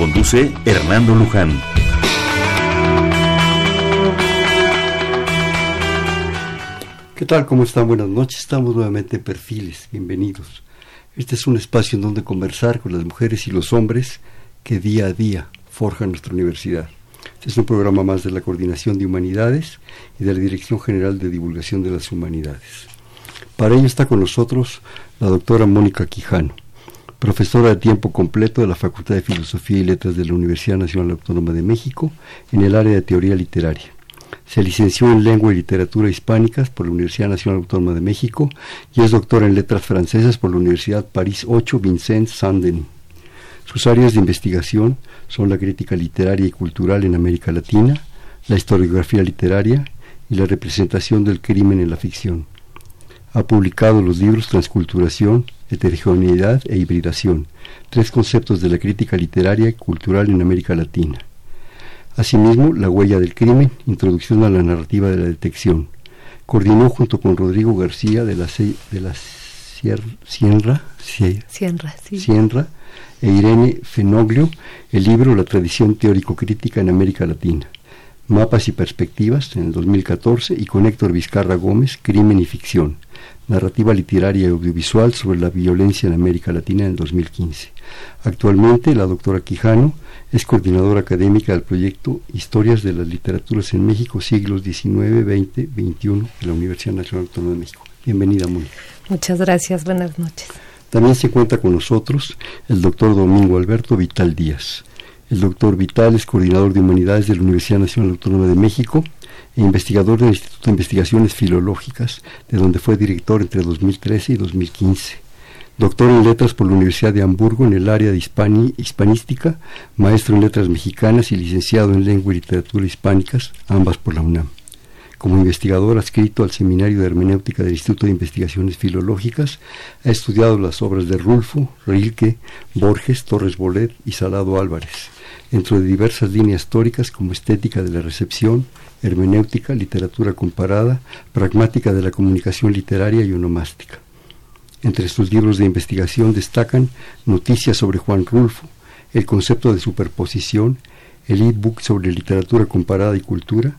Conduce Hernando Luján. ¿Qué tal? ¿Cómo están? Buenas noches. Estamos nuevamente en Perfiles. Bienvenidos. Este es un espacio en donde conversar con las mujeres y los hombres que día a día forjan nuestra universidad. Este es un programa más de la Coordinación de Humanidades y de la Dirección General de Divulgación de las Humanidades. Para ello está con nosotros la doctora Mónica Quijano profesora de tiempo completo de la Facultad de Filosofía y Letras de la Universidad Nacional Autónoma de México en el área de teoría literaria. Se licenció en Lengua y Literatura Hispánicas por la Universidad Nacional Autónoma de México y es doctora en Letras Francesas por la Universidad París 8 Vincent Saint-Denis. Sus áreas de investigación son la crítica literaria y cultural en América Latina, la historiografía literaria y la representación del crimen en la ficción. Ha publicado los libros Transculturación, Heterogeneidad e Hibridación, tres conceptos de la crítica literaria y cultural en América Latina. Asimismo, La huella del crimen, Introducción a la narrativa de la detección. Coordinó junto con Rodrigo García de la, de la Sierra, e Irene Fenoglio el libro La tradición teórico-crítica en América Latina. Mapas y Perspectivas en el 2014 y con Héctor Vizcarra Gómez, Crimen y Ficción, narrativa literaria y audiovisual sobre la violencia en América Latina en el 2015. Actualmente la doctora Quijano es coordinadora académica del proyecto Historias de las Literaturas en México, siglos XIX, XX, XXI de la Universidad Nacional Autónoma de México. Bienvenida, Mónica. Muchas gracias, buenas noches. También se cuenta con nosotros el doctor Domingo Alberto Vital Díaz. El doctor Vital es coordinador de humanidades de la Universidad Nacional Autónoma de México e investigador del Instituto de Investigaciones Filológicas, de donde fue director entre 2013 y 2015. Doctor en Letras por la Universidad de Hamburgo en el área de hispanística, maestro en Letras Mexicanas y licenciado en Lengua y Literatura Hispánicas, ambas por la UNAM. Como investigador adscrito al Seminario de Hermenéutica del Instituto de Investigaciones Filológicas, ha estudiado las obras de Rulfo, Rilke, Borges, Torres Bolet y Salado Álvarez, dentro de diversas líneas históricas como estética de la recepción, hermenéutica, literatura comparada, pragmática de la comunicación literaria y onomástica. Entre sus libros de investigación destacan Noticias sobre Juan Rulfo, El concepto de superposición, el e-book sobre literatura comparada y cultura,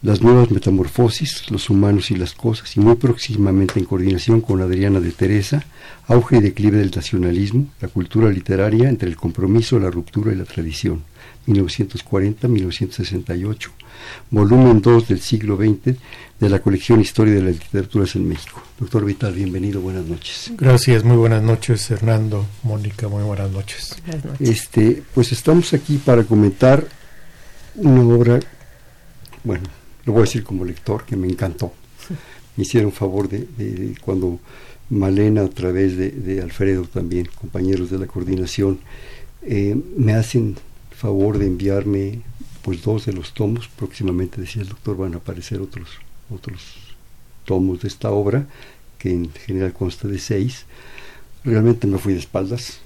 las nuevas metamorfosis, los humanos y las cosas, y muy próximamente en coordinación con Adriana de Teresa, auge y declive del nacionalismo, la cultura literaria entre el compromiso, la ruptura y la tradición, 1940-1968, volumen 2 del siglo XX de la colección Historia de las Literaturas en México. Doctor Vital, bienvenido, buenas noches. Gracias, muy buenas noches, Hernando, Mónica, muy buenas noches. Buenas noches. Este, pues estamos aquí para comentar una obra, bueno, lo voy a decir como lector, que me encantó. Me hicieron favor de, cuando Malena, a través de, Alfredo también, compañeros de la coordinación, eh, me hacen favor de enviarme pues dos de los tomos, próximamente decía el doctor van a aparecer otros, otros tomos de esta obra, que en general consta de seis. Realmente me fui de espaldas,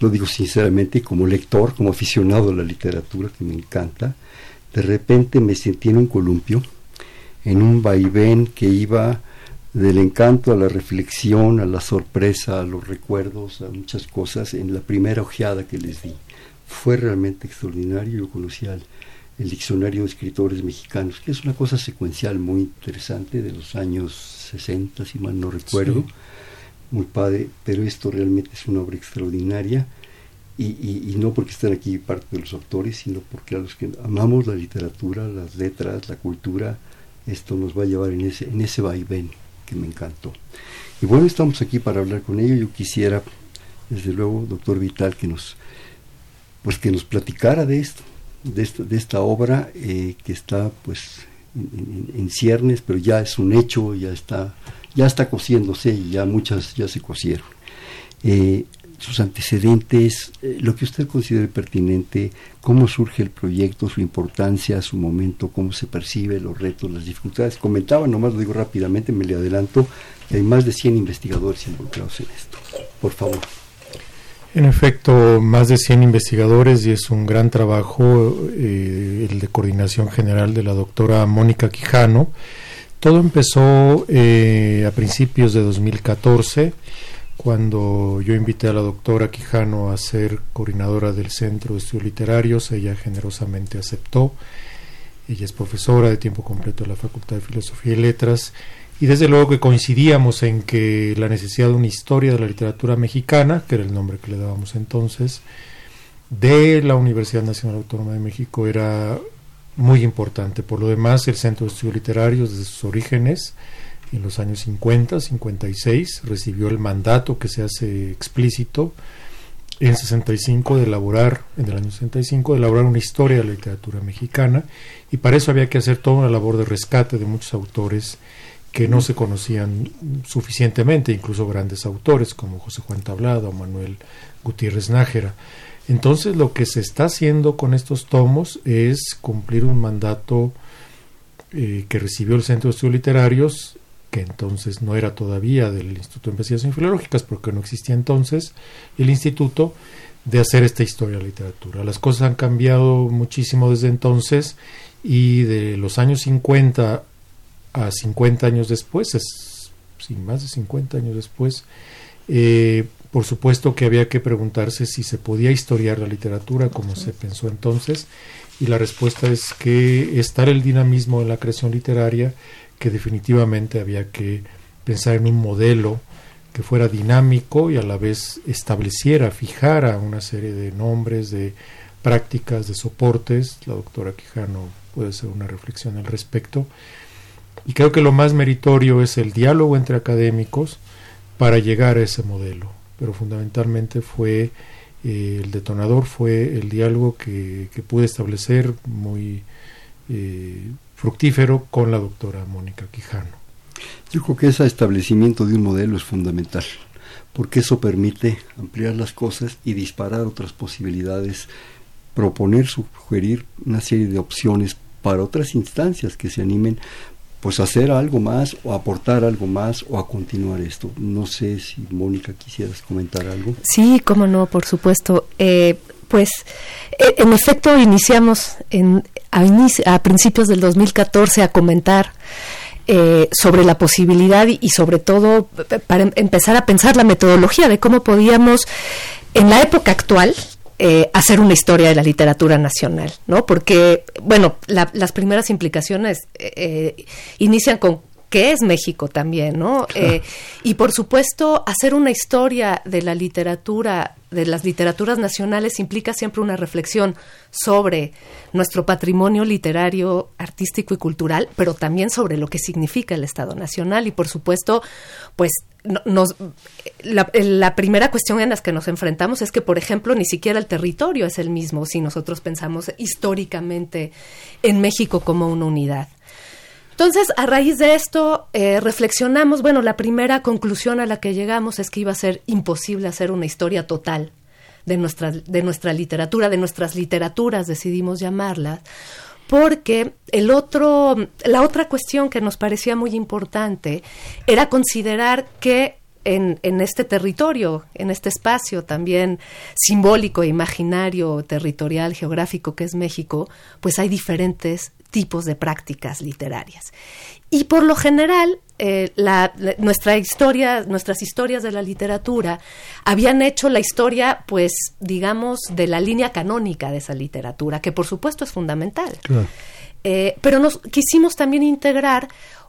lo digo sinceramente, como lector, como aficionado a la literatura, que me encanta, de repente me sentí en un columpio, en un vaivén que iba del encanto a la reflexión, a la sorpresa, a los recuerdos, a muchas cosas en la primera ojeada que les di. Fue realmente extraordinario. Yo conocía el, diccionario de escritores mexicanos, que es una cosa secuencial muy interesante de los años 60, si mal no recuerdo. Muy padre, pero esto realmente es una obra extraordinaria y, no porque estén aquí parte de los autores, sino porque a los que amamos la literatura, las letras, la cultura, esto nos va a llevar en ese, en ese vaivén que me encantó. Y bueno, estamos aquí para hablar con ello. Yo quisiera, desde luego, doctor Vital, que nos, pues que nos platicara de esto, de, esto, de esta obra eh, que está pues en, ciernes, pero ya es un hecho, ya está, ya está cociéndose y ya muchas ya se cocieron. Eh, sus antecedentes, eh, lo que usted considere pertinente, cómo surge el proyecto, su importancia, su momento, cómo se percibe, los retos, las dificultades. Comentaba, nomás lo digo rápidamente, me le adelanto, que hay más de 100 investigadores involucrados en esto. Por favor. En efecto, más de 100 investigadores y es un gran trabajo eh, el de coordinación general de la doctora Mónica Quijano. Todo empezó eh, a principios de 2014 cuando yo invité a la doctora Quijano a ser coordinadora del Centro de Estudios Literarios, ella generosamente aceptó. Ella es profesora de tiempo completo de la Facultad de Filosofía y Letras y desde luego que coincidíamos en que la necesidad de una historia de la literatura mexicana, que era el nombre que le dábamos entonces, de la Universidad Nacional Autónoma de México era muy importante. Por lo demás, el Centro de Estudios Literarios, desde sus orígenes, en los años 50, 56, recibió el mandato que se hace explícito en 65 de elaborar, en el año 65, de elaborar una historia de la literatura mexicana y para eso había que hacer toda una labor de rescate de muchos autores que no se conocían suficientemente, incluso grandes autores como José Juan Tablado o Manuel Gutiérrez Nájera. Entonces lo que se está haciendo con estos tomos es cumplir un mandato eh, que recibió el Centro de Estudios Literarios que entonces no era todavía del Instituto de Investigaciones Filológicas, porque no existía entonces el instituto, de hacer esta historia de la literatura. Las cosas han cambiado muchísimo desde entonces y de los años 50 a 50 años después, es, sin más de 50 años después, eh, por supuesto que había que preguntarse si se podía historiar la literatura como se pensó entonces, y la respuesta es que estar el dinamismo en la creación literaria que definitivamente había que pensar en un modelo que fuera dinámico y a la vez estableciera, fijara una serie de nombres, de prácticas, de soportes. La doctora Quijano puede hacer una reflexión al respecto. Y creo que lo más meritorio es el diálogo entre académicos para llegar a ese modelo. Pero fundamentalmente fue eh, el detonador, fue el diálogo que, que pude establecer muy eh, fructífero con la doctora Mónica Quijano. Yo creo que ese establecimiento de un modelo es fundamental, porque eso permite ampliar las cosas y disparar otras posibilidades, proponer, sugerir una serie de opciones para otras instancias que se animen pues a hacer algo más o aportar algo más o a continuar esto. No sé si Mónica quisieras comentar algo. Sí, cómo no, por supuesto. Eh, pues eh, en efecto iniciamos en, a, principios del 2014 a comentar eh, sobre la posibilidad y, sobre todo para em, empezar a pensar la metodología de cómo podíamos en la época actual eh, hacer una historia de la literatura nacional, ¿no? Porque, bueno, las primeras implicaciones inician con qué es México también, ¿no? y por supuesto, hacer una historia de la literatura de las literaturas nacionales implica siempre una reflexión sobre nuestro patrimonio literario, artístico y cultural, pero también sobre lo que significa el Estado Nacional y por supuesto, pues nos, la, la, primera cuestión en la que nos enfrentamos es que, por ejemplo, ni siquiera el territorio es el mismo si nosotros pensamos históricamente en México como una unidad. Entonces, a raíz de esto, eh, reflexionamos, bueno, la primera conclusión a la que llegamos es que iba a ser imposible hacer una historia total de nuestra, de nuestra literatura, de nuestras literaturas, decidimos llamarlas, porque el otro, la otra cuestión que nos parecía muy importante era considerar que en, en, este territorio, en este espacio también simbólico, imaginario, territorial, geográfico que es México, pues hay diferentes tipos de prácticas literarias. Y por lo general, eh, nuestra historia, nuestras historias de la literatura habían hecho la historia, pues, digamos, de la línea canónica de esa literatura, que por supuesto es fundamental. Eh, pero nos quisimos también integrar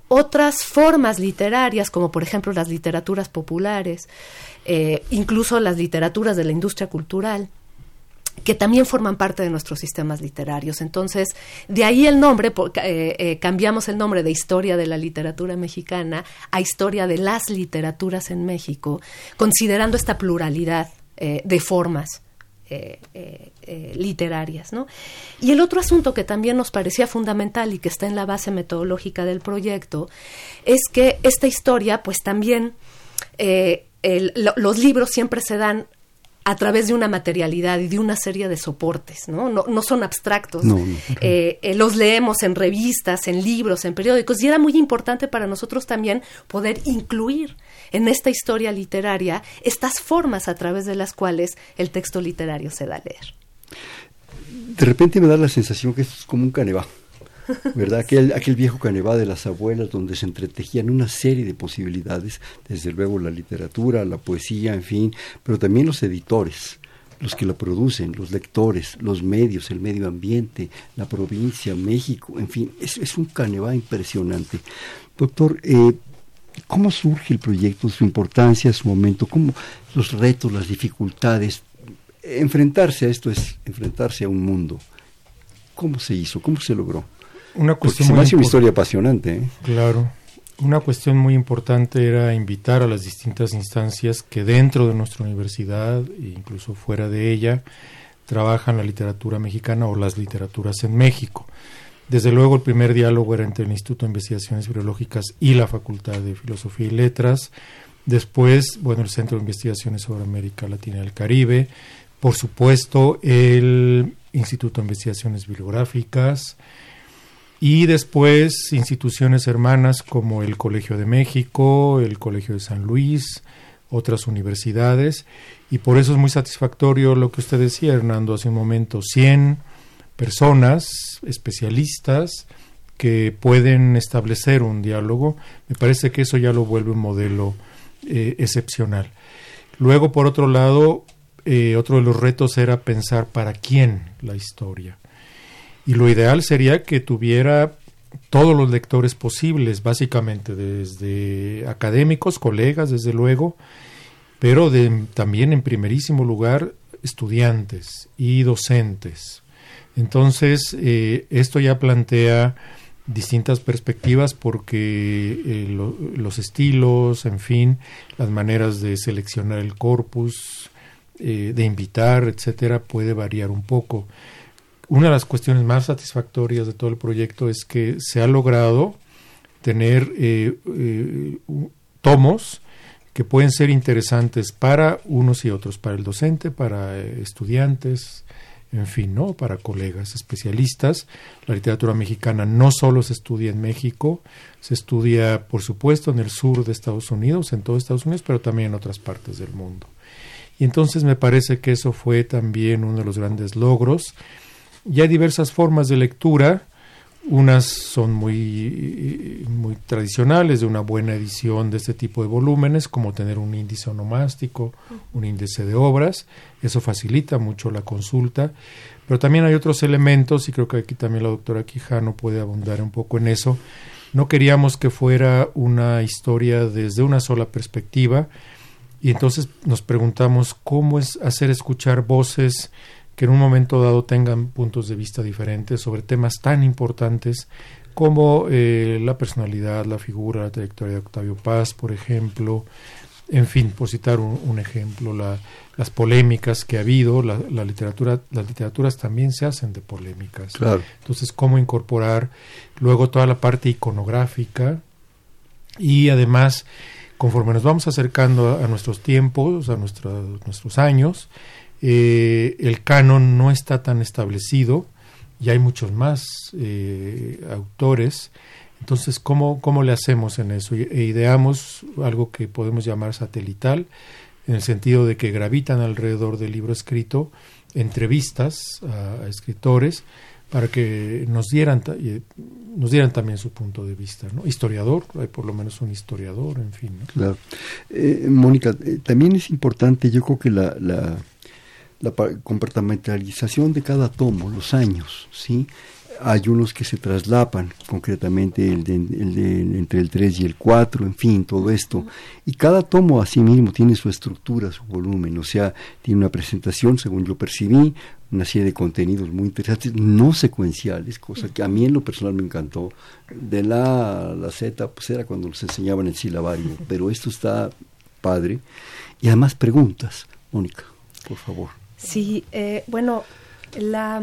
otras formas literarias, como por ejemplo las literaturas populares, eh, incluso las literaturas de la industria cultural que también forman parte de nuestros sistemas literarios. Entonces, de ahí el nombre, eh, eh, cambiamos el nombre de Historia de la Literatura Mexicana a Historia de las Literaturas en México, considerando esta pluralidad de formas. Literarias. ¿no? Y el otro asunto que también nos parecía fundamental y que está en la base metodológica del proyecto es que esta historia, pues también los libros siempre se dan a través de una materialidad y de una serie de soportes, ¿no? No, no son abstractos. Eh, eh, los leemos en revistas, en libros, en periódicos, y era muy importante para nosotros también poder incluir en esta historia literaria estas formas a través de las cuales el texto literario se da a leer. De repente me da la sensación que esto es como un canevá. ¿verdad? Aquel, aquel viejo canevá de las abuelas donde se entretejían una serie de posibilidades, desde luego la literatura, la poesía, en fin, pero también los editores, los que la producen, los lectores, los medios, el medio ambiente, la provincia, México, en fin, es, es un canevá impresionante. Doctor, eh, ¿cómo surge el proyecto, su importancia, su momento, cómo los retos, las dificultades? Enfrentarse a esto es enfrentarse a un mundo. ¿Cómo se hizo? ¿Cómo se logró? Una cuestión se me una historia apasionante. ¿eh? Claro. Una cuestión muy importante era invitar a las distintas instancias que dentro de nuestra universidad e incluso fuera de ella trabajan la literatura mexicana o las literaturas en México. Desde luego el primer diálogo era entre el Instituto de Investigaciones Biológicas y la Facultad de Filosofía y Letras. Después, bueno, el Centro de Investigaciones sobre América Latina y el Caribe. Por supuesto, el Instituto de Investigaciones Bibliográficas, y después instituciones hermanas como el Colegio de México, el Colegio de San Luis, otras universidades, y por eso es muy satisfactorio lo que usted decía, Hernando, hace un momento, 100 personas, especialistas, que pueden establecer un diálogo, me parece que eso ya lo vuelve un modelo eh, excepcional. Luego, por otro lado, eh, otro de los retos era pensar para quién la historia. Y lo ideal sería que tuviera todos los lectores posibles, básicamente desde académicos, colegas, desde luego, pero también en primerísimo lugar estudiantes y docentes. Entonces, eh, esto ya plantea distintas perspectivas porque eh, los estilos, en fin, las maneras de seleccionar el corpus, eh, de invitar, etcétera, puede variar un poco. Una de las cuestiones más satisfactorias de todo el proyecto es que se ha logrado tener eh, eh, tomos que pueden ser interesantes para unos y otros, para el docente, para estudiantes, en fin, ¿no? Para colegas especialistas. La literatura mexicana no solo se estudia en México, se estudia, por supuesto, en el sur de Estados Unidos, en todo Estados Unidos, pero también en otras partes del mundo. Y entonces me parece que eso fue también uno de los grandes logros ya hay diversas formas de lectura, unas son muy, muy tradicionales de una buena edición de este tipo de volúmenes, como tener un índice onomástico, un índice de obras, eso facilita mucho la consulta, pero también hay otros elementos, y creo que aquí también la doctora Quijano puede abundar un poco en eso. No queríamos que fuera una historia desde una sola perspectiva, y entonces nos preguntamos cómo es hacer escuchar voces que en un momento dado tengan puntos de vista diferentes sobre temas tan importantes como eh, la personalidad, la figura, la trayectoria de Octavio Paz, por ejemplo, en fin, por citar un, ejemplo, las polémicas que ha habido, la, literatura, las literaturas también se hacen de polémicas. Entonces, cómo incorporar luego toda la parte iconográfica y además, conforme nos vamos acercando a, nuestros tiempos, a nuestros años, eh, el canon no está tan establecido y hay muchos más eh, autores. Entonces, ¿cómo, ¿cómo le hacemos en eso? E ideamos algo que podemos llamar satelital, en el sentido de que gravitan alrededor del libro escrito entrevistas a, escritores para que nos dieran nos dieran también su punto de vista, ¿no? Historiador, hay por lo menos un historiador, en fin. Claro. Eh, Mónica, también es importante, yo creo que la, la la comportamentalización de cada tomo, los años, ¿sí? Hay unos que se traslapan, concretamente el de, entre el 3 y el 4, en fin, todo esto. Y cada tomo a sí mismo tiene su estructura, su volumen, o sea, tiene una presentación, según yo percibí, una serie de contenidos muy interesantes, no secuenciales, cosa que a mí en lo personal me encantó. De la la Z, pues era cuando nos enseñaban el silabario, pero esto está padre. Y además preguntas, Mónica, por favor. Sí, eh, bueno, la,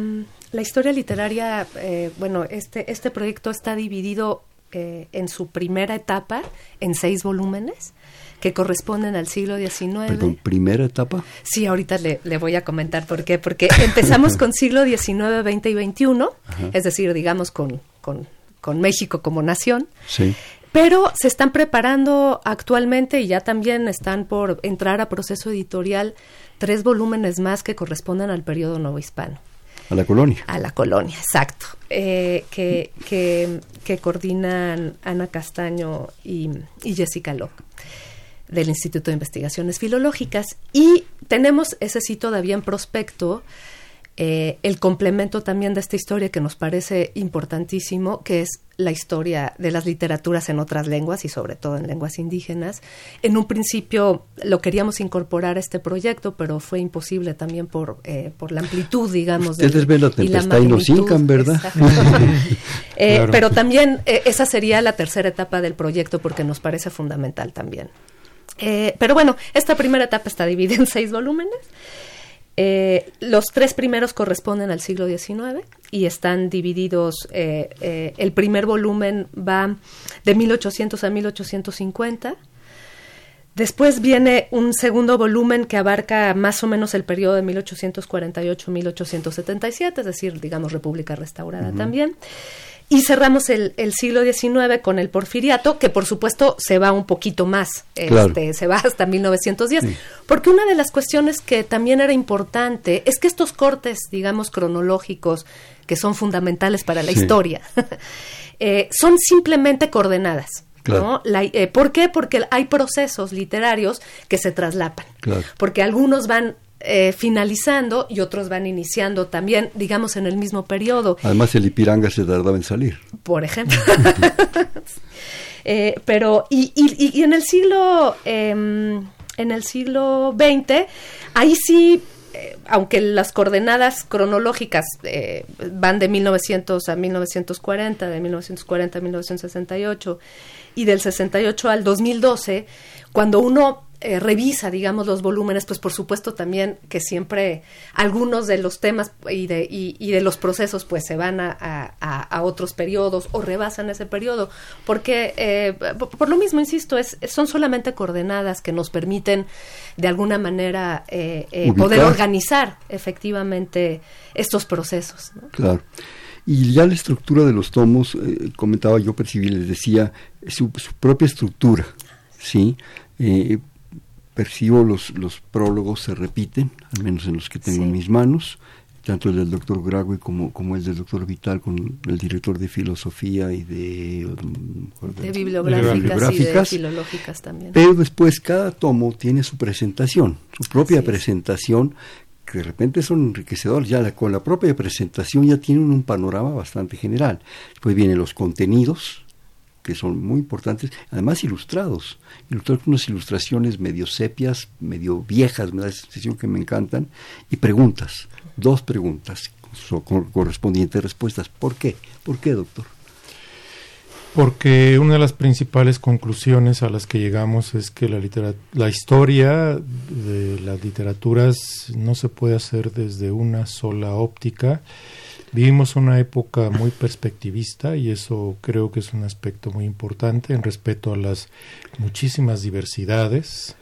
la, historia literaria, eh, bueno, este, este proyecto está dividido eh, en su primera etapa en seis volúmenes que corresponden al siglo XIX. Perdón, ¿primera etapa? Sí, ahorita le, voy a comentar por qué. Porque empezamos con siglo XIX, XX y XXI, es decir, digamos con, con, con México como nación. Sí. Pero se están preparando actualmente y ya también están por entrar a proceso editorial tres volúmenes más que corresponden al periodo nuevo hispano. A la colonia. A la colonia, exacto. Eh, que, que, que, coordinan Ana Castaño y, y Jessica Locke del Instituto de Investigaciones Filológicas. Y tenemos ese sí todavía en prospecto eh, el complemento también de esta historia que nos parece importantísimo, que es la historia de las literaturas en otras lenguas y sobre todo en lenguas indígenas. En un principio lo queríamos incorporar a este proyecto, pero fue imposible también por, eh, por la amplitud, digamos. Ustedes ven la tempestad y, nos hincan, ¿verdad? Eh, pero también esa sería la tercera etapa del proyecto porque nos parece fundamental también. pero bueno, esta primera etapa está dividida en seis volúmenes. Eh, los tres primeros corresponden al siglo XIX y están divididos, eh, eh, el primer volumen va de 1800 a 1850. Después viene un segundo volumen que abarca más o menos el periodo de 1848-1877, es decir, digamos, República Restaurada también. Y cerramos el, siglo XIX con el porfiriato, que por supuesto se va un poquito más, este, se va hasta 1910, porque una de las cuestiones que también era importante es que estos cortes, digamos, cronológicos, que son fundamentales para la historia, eh, son simplemente coordenadas. ¿no? Eh, ¿Por qué? Porque hay procesos literarios que se traslapan. Porque algunos van eh, finalizando y otros van iniciando también, digamos, en el mismo periodo. Además, el Ipiranga se tardaba en salir. Por ejemplo. Eh, pero, y, y, en el siglo, em, en el siglo XX, ahí sí eh, aunque las coordenadas cronológicas van de 1900 a 1940, de 1940 a 1968 y del 68 al 2012, cuando uno eh, revisa, digamos, los volúmenes, pues por supuesto también que siempre algunos de los temas y de, y, de los procesos pues se van a, a, otros periodos o rebasan ese periodo, porque eh, por, lo mismo, insisto, es, son solamente coordenadas que nos permiten de alguna manera eh, poder organizar efectivamente estos procesos. Claro. Y ya la estructura de los tomos, comentaba yo, percibí, les decía, su, su propia estructura, ¿sí? Eh, percibo los, los prólogos se repiten, al menos en los que tengo en mis manos, tanto el del doctor Gragui como, como el del doctor Vital con el director de filosofía y de, de, bibliográficas, y de filológicas también. Pero después cada tomo tiene su presentación, su propia presentación, que de repente son enriquecedores, ya con la propia presentación ya tienen un panorama bastante general. Después vienen los contenidos, que son muy importantes, además ilustrados, ilustrados con unas ilustraciones medio sepias, medio viejas, me da la sensación que me encantan, y preguntas, dos preguntas con correspondientes respuestas. ¿Por qué? ¿Por qué, doctor? Porque una de las principales conclusiones a las que llegamos es que la, la historia de las literaturas no se puede hacer desde una sola óptica, Vivimos una época muy perspectivista y eso creo que es un aspecto muy importante en respeto a las muchísimas diversidades.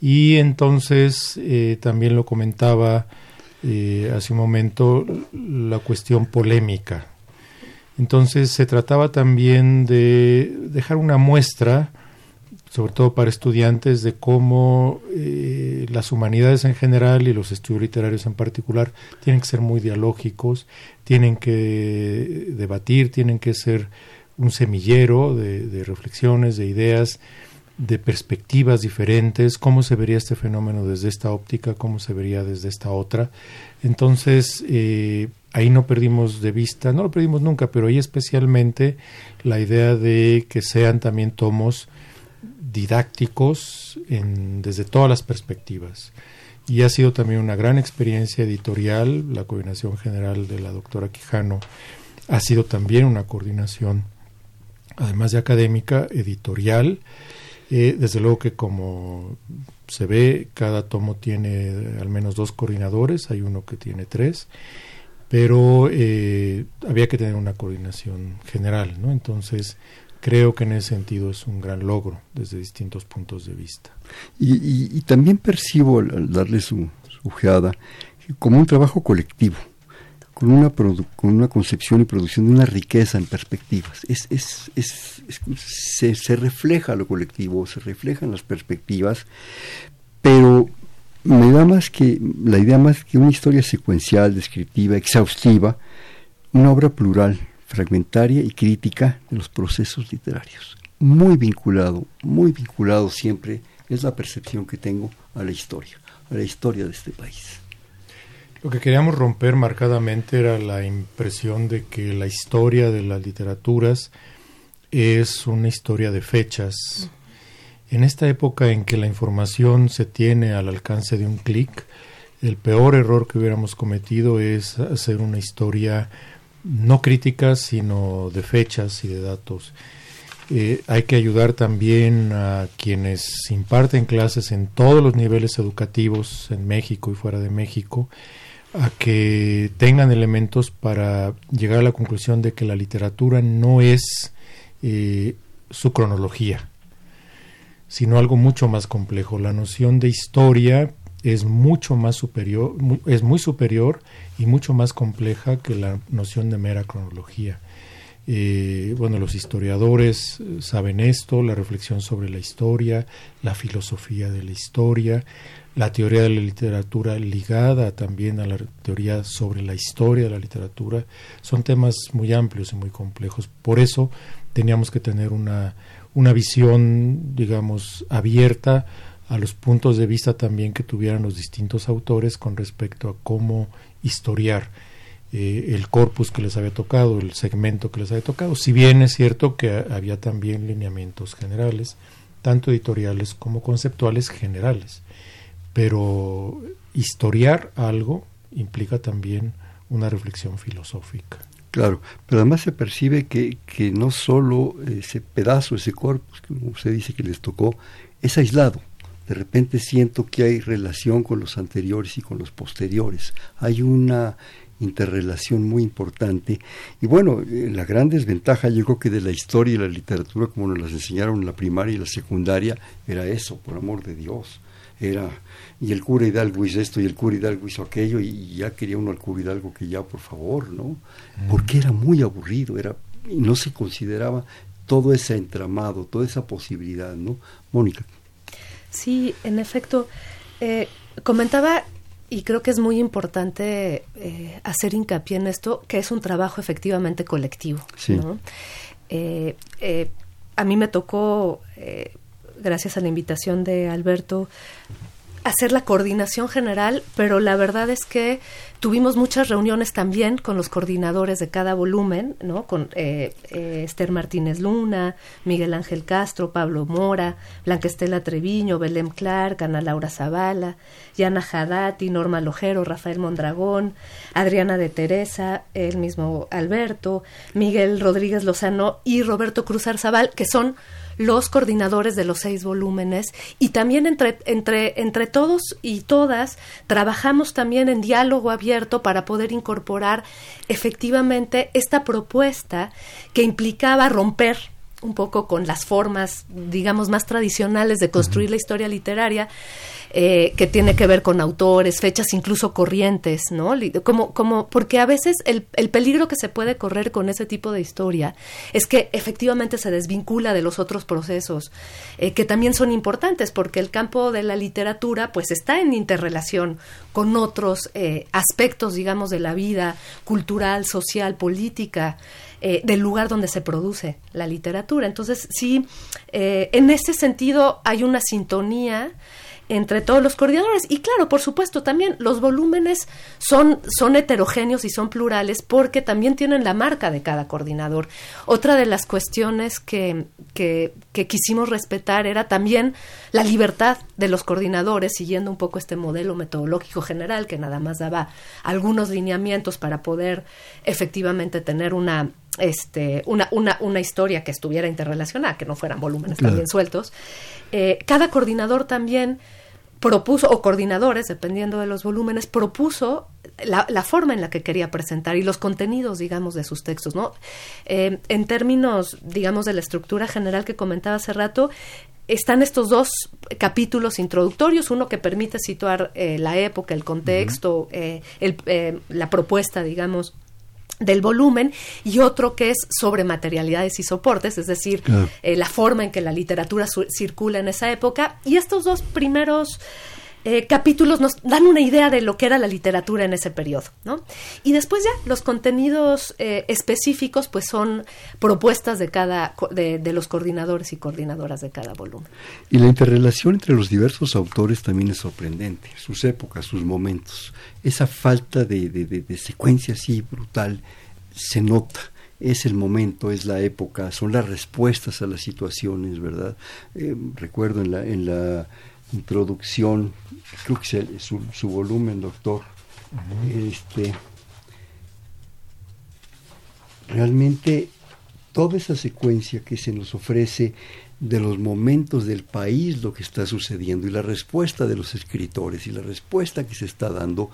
Y entonces eh, también lo comentaba eh, hace un momento la cuestión polémica. Entonces se trataba también de dejar una muestra sobre todo para estudiantes, de cómo eh, las humanidades en general y los estudios literarios en particular tienen que ser muy dialógicos, tienen que debatir, tienen que ser un semillero de, reflexiones, de ideas, de perspectivas diferentes, cómo se vería este fenómeno desde esta óptica, cómo se vería desde esta otra. Entonces, eh, ahí no perdimos de vista, no lo perdimos nunca, pero ahí especialmente la idea de que sean también tomos didácticos desde todas las perspectivas. Y ha sido también una gran experiencia editorial. La coordinación general de la doctora Quijano ha sido también una coordinación, además de académica, editorial. Eh, desde luego que como se ve, cada tomo tiene al menos dos coordinadores, hay uno que tiene tres, pero eh, había que tener una coordinación general, ¿no? Entonces, creo que en ese sentido es un gran logro desde distintos puntos de vista. Y, también percibo al, darle su, su como un trabajo colectivo con una, con una concepción y producción de una riqueza en perspectivas. Es, es, es, se, se, refleja lo colectivo, se reflejan las perspectivas, pero me da más que la idea más que una historia secuencial, descriptiva, exhaustiva, una obra plural, fragmentaria y crítica de los procesos literarios. Muy vinculado, muy vinculado siempre es la percepción que tengo a la historia, a la historia de este país. Lo que queríamos romper marcadamente era la impresión de que la historia de las literaturas es una historia de fechas. En esta época en que la información se tiene al alcance de un clic, el peor error que hubiéramos cometido es hacer una historia no crítica, sino de fechas y de datos. Eh, hay que ayudar también a quienes imparten clases en todos los niveles educativos en México y fuera de México a que tengan elementos para llegar a la conclusión de que la literatura no es eh, su cronología, sino algo mucho más complejo. La noción de historia es mucho más superior, es muy superior y mucho más compleja que la noción de mera cronología. Eh, bueno, los historiadores saben esto, la reflexión sobre la historia, la filosofía de la historia, la teoría de la literatura ligada también a la teoría sobre la historia de la literatura, son temas muy amplios y muy complejos. Por eso teníamos que tener una, una visión, digamos, abierta a los puntos de vista también que tuvieran los distintos autores con respecto a cómo historiar eh, el corpus que les había tocado, el segmento que les había tocado. Si bien es cierto que había también lineamientos generales, tanto editoriales como conceptuales generales pero historiar algo implica también una reflexión filosófica. Claro, pero además se percibe que, que no solo ese pedazo, ese corpus, como usted dice que les tocó, es aislado. De repente siento que hay relación con los anteriores y con los posteriores. Hay una interrelación muy importante. Y bueno, eh, la gran desventaja yo creo que de la historia y la literatura, como nos las enseñaron en la primaria y la secundaria, era eso, por amor de Dios. Era y el cura Hidalgo hizo esto y el cura Hidalgo hizo aquello y ya quería uno al cura Hidalgo que ya por favor, ¿no? Porque era muy aburrido, era y no se consideraba todo ese entramado, toda esa posibilidad, ¿no? Mónica. Sí, en efecto, eh, comentaba y creo que es muy importante eh, hacer hincapié en esto, que es un trabajo efectivamente colectivo. ¿no? Eh, a mí me tocó, gracias a la invitación de Alberto, hacer la coordinación general, pero la verdad es que tuvimos muchas reuniones también con los coordinadores de cada volumen, ¿no? Con eh, eh, Esther Martínez Luna, Miguel Ángel Castro, Pablo Mora, Blanca Estela Treviño, Belém Clark, Ana Laura Zavala, Yana Hadati, Norma Lojero, Rafael Mondragón, Adriana de Teresa, el mismo Alberto, Miguel Rodríguez Lozano y Roberto Cruz Arzabal, que son los coordinadores de los seis volúmenes y también entre, entre, entre todos y todas trabajamos también en diálogo abierto para poder incorporar efectivamente esta propuesta que implicaba romper un poco con las formas, digamos, más tradicionales de construir la historia literaria, eh, que tiene que ver con autores, fechas, incluso corrientes, ¿no? Como, como, porque a veces el, el, peligro que se puede correr con ese tipo de historia es que efectivamente se desvincula de los otros procesos, eh, que también son importantes, porque el campo de la literatura, pues, está en interrelación con otros eh, aspectos, digamos, de la vida cultural, social, política. del lugar donde se produce la literatura. Entonces, sí, en ese sentido hay una sintonía entre todos los coordinadores. Y claro, por supuesto, también los volúmenes son, son heterogéneos y son plurales porque también tienen la marca de cada coordinador. Otra de las cuestiones que, que, que quisimos respetar era también la libertad de los coordinadores, siguiendo un poco este modelo metodológico general que nada más daba algunos lineamientos para poder efectivamente tener una este, una, una, una historia que estuviera interrelacionada, que no fueran volúmenes también sueltos. Eh, cada coordinador también propuso, o coordinadores, dependiendo de los volúmenes, propuso la, forma en la que quería presentar y los contenidos, digamos, de sus textos, ¿no? Eh, en términos, digamos, de la estructura general que comentaba hace rato, están estos dos capítulos introductorios, uno que permite situar eh, la época, el contexto, eh, la propuesta, digamos, del volumen y otro que es sobre materialidades y soportes, es decir, la forma en que la literatura circula en esa época. Y estos dos primeros eh, capítulos nos dan una idea de lo que era la literatura en ese periodo, ¿no? Y después ya los contenidos eh, específicos pues son propuestas de cada de, los coordinadores y coordinadoras de cada volumen. Y la interrelación entre los diversos autores también es sorprendente, sus épocas, sus momentos, esa falta de, de secuencia así brutal se nota es el momento, es la época, son las respuestas a las situaciones, ¿verdad? Eh, recuerdo en la, en la introducción, creo que es su, su, volumen, doctor. Este, realmente toda esa secuencia que se nos ofrece de los momentos del país, lo que está sucediendo y la respuesta de los escritores y la respuesta que se está dando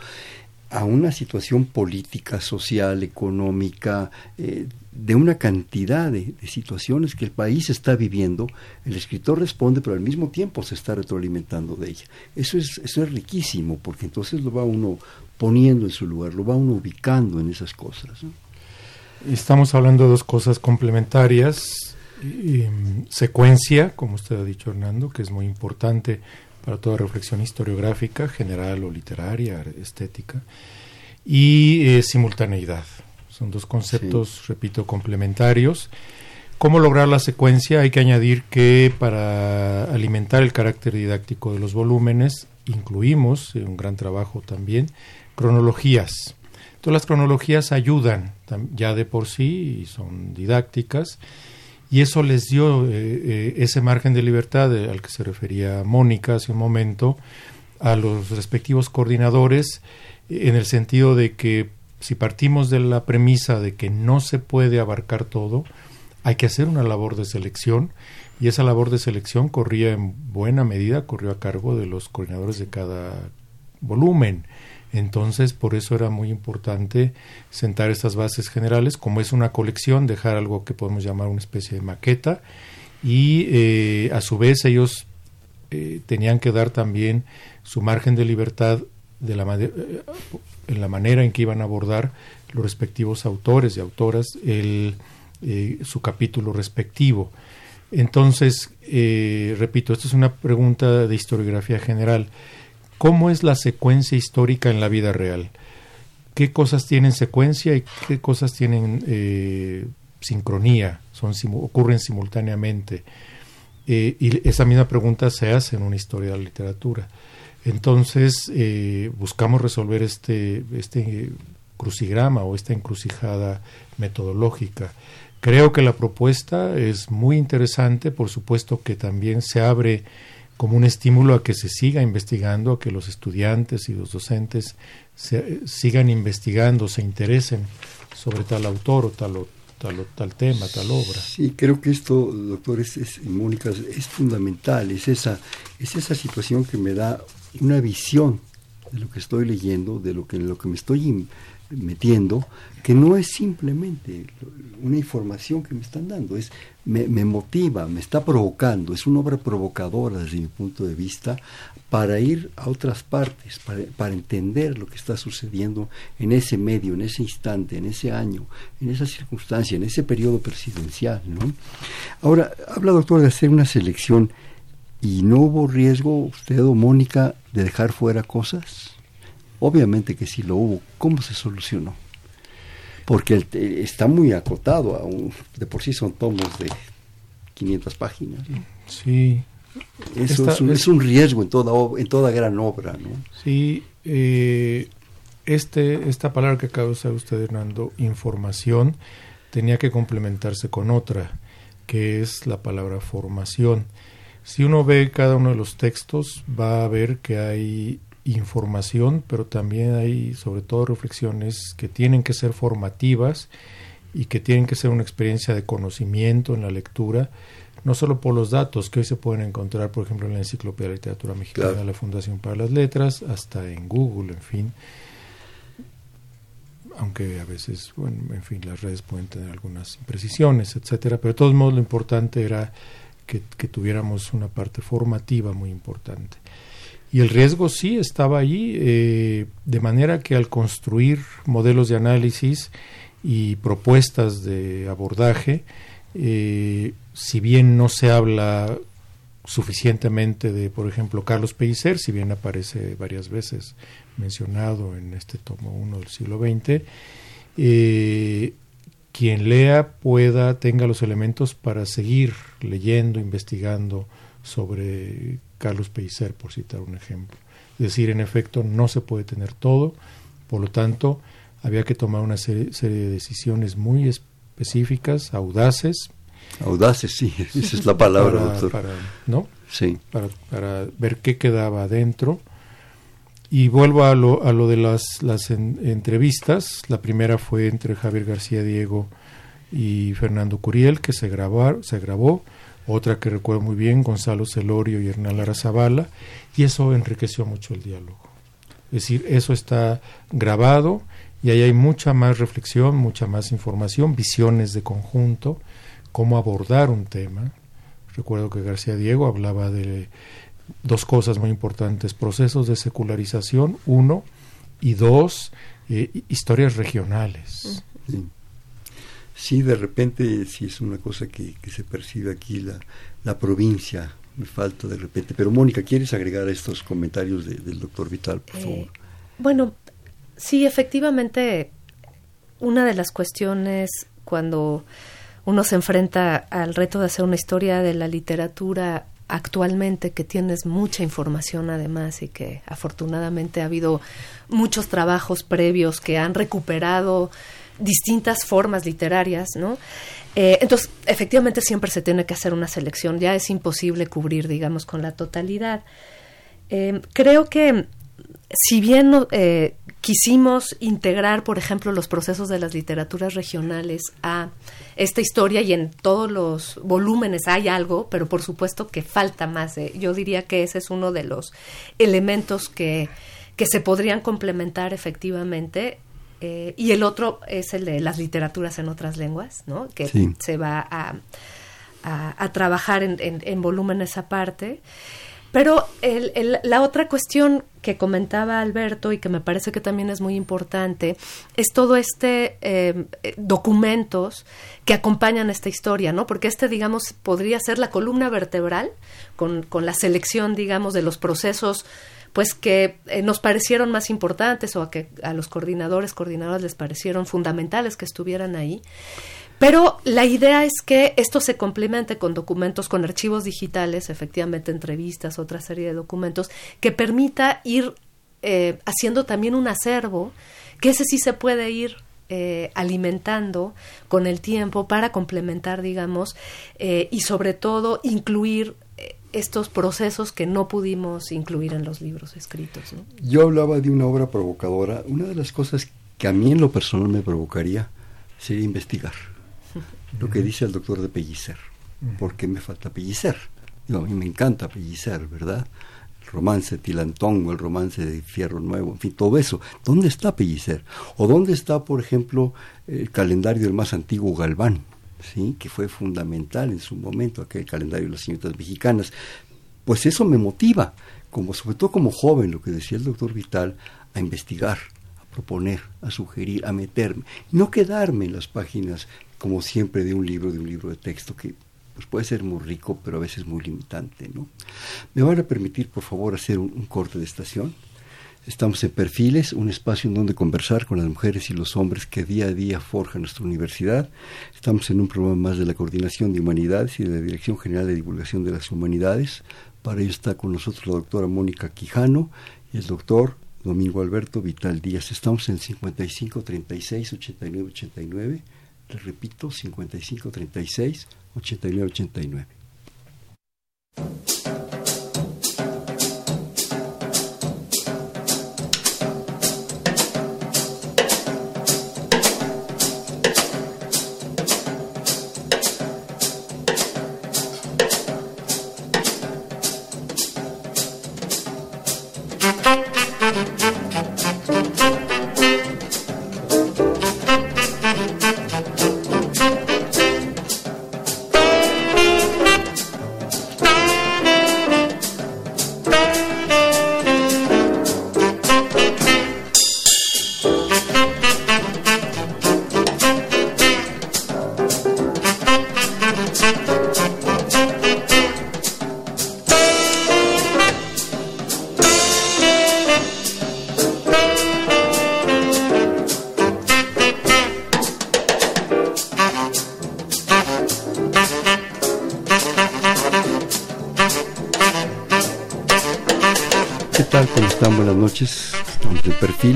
a una situación política, social, económica, eh, de una cantidad de, situaciones que el país está viviendo, el escritor responde, pero al mismo tiempo se está retroalimentando de ella. Eso es, eso es riquísimo, porque entonces lo va uno poniendo en su lugar, lo va uno ubicando en esas cosas. Estamos hablando de dos cosas complementarias. secuencia, como usted ha dicho Hernando, que es muy importante para toda reflexión historiográfica, general o literaria, estética, y eh, simultaneidad. Son dos conceptos, repito, complementarios. ¿Cómo lograr la secuencia? Hay que añadir que para alimentar el carácter didáctico de los volúmenes incluimos, en un gran trabajo también, cronologías. Todas las cronologías ayudan ya de por sí y son didácticas y eso les dio eh, eh, ese margen de libertad al que se refería Mónica hace un momento a los respectivos coordinadores en el sentido de que si partimos de la premisa de que no se puede abarcar todo, hay que hacer una labor de selección y esa labor de selección corría en buena medida, corrió a cargo de los coordinadores de cada volumen. Entonces, por eso era muy importante sentar estas bases generales, como es una colección, dejar algo que podemos llamar una especie de maqueta y eh, a su vez ellos eh, tenían que dar también su margen de libertad de la eh, en la manera en que iban a abordar los respectivos autores y autoras el, su capítulo respectivo. Entonces, repito, esta es una pregunta de historiografía general. ¿Cómo es la secuencia histórica en la vida real? ¿Qué cosas tienen secuencia y qué cosas tienen eh, sincronía? Son, ocurren simultáneamente. Eh, y esa misma pregunta se hace en una historia de la literatura. Entonces, eh, buscamos resolver este, este crucigrama o esta encrucijada metodológica. Creo que la propuesta es muy interesante, por supuesto que también se abre como un estímulo a que se siga investigando, a que los estudiantes y los docentes sigan investigando, se interesen sobre tal autor o tal, tal, tal tema, tal obra. Sí, creo que esto, doctor, es, Mónica, es fundamental, es esa, es esa situación que me da una visión de lo que estoy leyendo, de lo que, me estoy metiendo, que no es simplemente una información que me están dando, es me, motiva, me está provocando, es una obra provocadora desde mi punto de vista para ir a otras partes, para, entender lo que está sucediendo en ese medio, en ese instante, en ese año, en esa circunstancia, en ese periodo presidencial. ¿no? Ahora, habla doctor de hacer una selección y no hubo riesgo, usted o Mónica, de dejar fuera cosas. Obviamente que sí lo hubo. ¿Cómo se solucionó? Porque está muy acotado, de por sí son tomos de 500 páginas. Sí. Eso es, un, riesgo en toda, en toda gran obra. ¿no? Sí, eh, este, esta palabra que acaba de usar usted, Hernando, información, tenía que complementarse con otra, que es la palabra formación. Si uno ve cada uno de los textos, va a ver que hay información, pero también hay sobre todo reflexiones que tienen que ser formativas y que tienen que ser una experiencia de conocimiento en la lectura, no solo por los datos que hoy se pueden encontrar, por ejemplo, en la Enciclopedia de Literatura Mexicana de la Fundación para las Letras, hasta en Google, en fin. aunque a veces, bueno, en fin, las redes pueden tener algunas imprecisiones, etcétera, pero de todos modos lo importante era que, tuviéramos una parte formativa muy importante. Y el riesgo sí estaba allí, eh, de manera que al construir modelos de análisis y propuestas de abordaje, eh, si bien no se habla suficientemente de, por ejemplo, Carlos Pellicer, si bien aparece varias veces mencionado en este tomo 1 del siglo XX, eh, quien lea pueda, tenga los elementos para seguir leyendo, investigando sobre Carlos Pellicer, por citar un ejemplo. Es decir, en efecto, no se puede tener todo, por lo tanto, había que tomar una serie, de decisiones muy específicas, audaces. Audaces, sí, esa es la palabra, para, doctor. Para, ¿no? Sí. Para, para ver qué quedaba adentro y vuelvo a lo, a lo de las, las entrevistas. La primera fue entre Javier García Diego y Fernando Curiel, que se, grabar, se grabó. Otra que recuerdo muy bien, Gonzalo Celorio y Hernán Lara Y eso enriqueció mucho el diálogo. Es decir, eso está grabado y ahí hay mucha más reflexión, mucha más información, visiones de conjunto, cómo abordar un tema. Recuerdo que García Diego hablaba de dos cosas muy importantes, procesos de secularización, uno, y dos, eh, historias regionales. Sí. De repente sí es una cosa que, se percibe aquí, la, la, provincia, me falta de repente. Pero Mónica, ¿quieres agregar estos comentarios del doctor Vital, por eh, favor? Bueno, sí, efectivamente, una de las cuestiones cuando uno se enfrenta al reto de hacer una historia de la literatura actualmente que tienes mucha información además y que afortunadamente ha habido muchos trabajos previos que han recuperado distintas formas literarias, ¿no? Eh, entonces, efectivamente siempre se tiene que hacer una selección, ya es imposible cubrir, digamos, con la totalidad. Eh, creo que si bien eh, quisimos integrar, por ejemplo, los procesos de las literaturas regionales a esta historia y en todos los volúmenes hay algo, pero por supuesto que falta más. ¿eh? Yo diría que ese es uno de los elementos que, que se podrían complementar efectivamente. Eh, y el otro es el de las literaturas en otras lenguas, ¿no? que se va a, a, trabajar en, en, en volúmenes aparte. Pero el, la otra cuestión que comentaba Alberto y que me parece que también es muy importante es todo este eh, documentos que acompañan esta historia, ¿no? Porque este, digamos, podría ser la columna vertebral con, con la selección, digamos, de los procesos pues que eh, nos parecieron más importantes o a que a los coordinadores, coordinadoras les parecieron fundamentales que estuvieran ahí. Pero la idea es que esto se complemente con documentos, con archivos digitales, efectivamente entrevistas, otra serie de documentos, que permita ir eh, haciendo también un acervo, que ese sí se puede ir eh, alimentando con el tiempo para complementar, digamos, eh, y sobre todo incluir estos procesos que no pudimos incluir en los libros escritos. Yo hablaba de una obra provocadora. Una de las cosas que a mí en lo personal me provocaría sería investigar lo que dice el doctor de Pellicer. ¿Por qué me falta Pellicer? a mí me encanta Pellicer, ¿verdad? El romance de Tilantón o el romance de Fierro Nuevo, en fin, todo eso. ¿Dónde está Pellicer? ¿O dónde está, por ejemplo, el calendario del más antiguo Galván? Que fue fundamental en su momento, aquel calendario de las señoritas mexicanas. Pues eso me motiva, como sobre todo como joven, lo que decía el doctor Vital, a investigar, a proponer, a sugerir, a meterme, no quedarme en las páginas como siempre, de un libro, de un libro de texto que pues puede ser muy rico, pero a veces muy limitante. ¿no? ¿Me van a permitir, por favor, hacer un, corte de estación? Estamos en Perfiles, un espacio en donde conversar con las mujeres y los hombres que día a día forjan nuestra universidad. Estamos en un programa más de la Coordinación de Humanidades y de la Dirección General de Divulgación de las Humanidades. Para ello está con nosotros la doctora Mónica Quijano y el doctor Domingo Alberto Vital Díaz. Estamos en 55 36 89 89 repito, 55 36 89 89.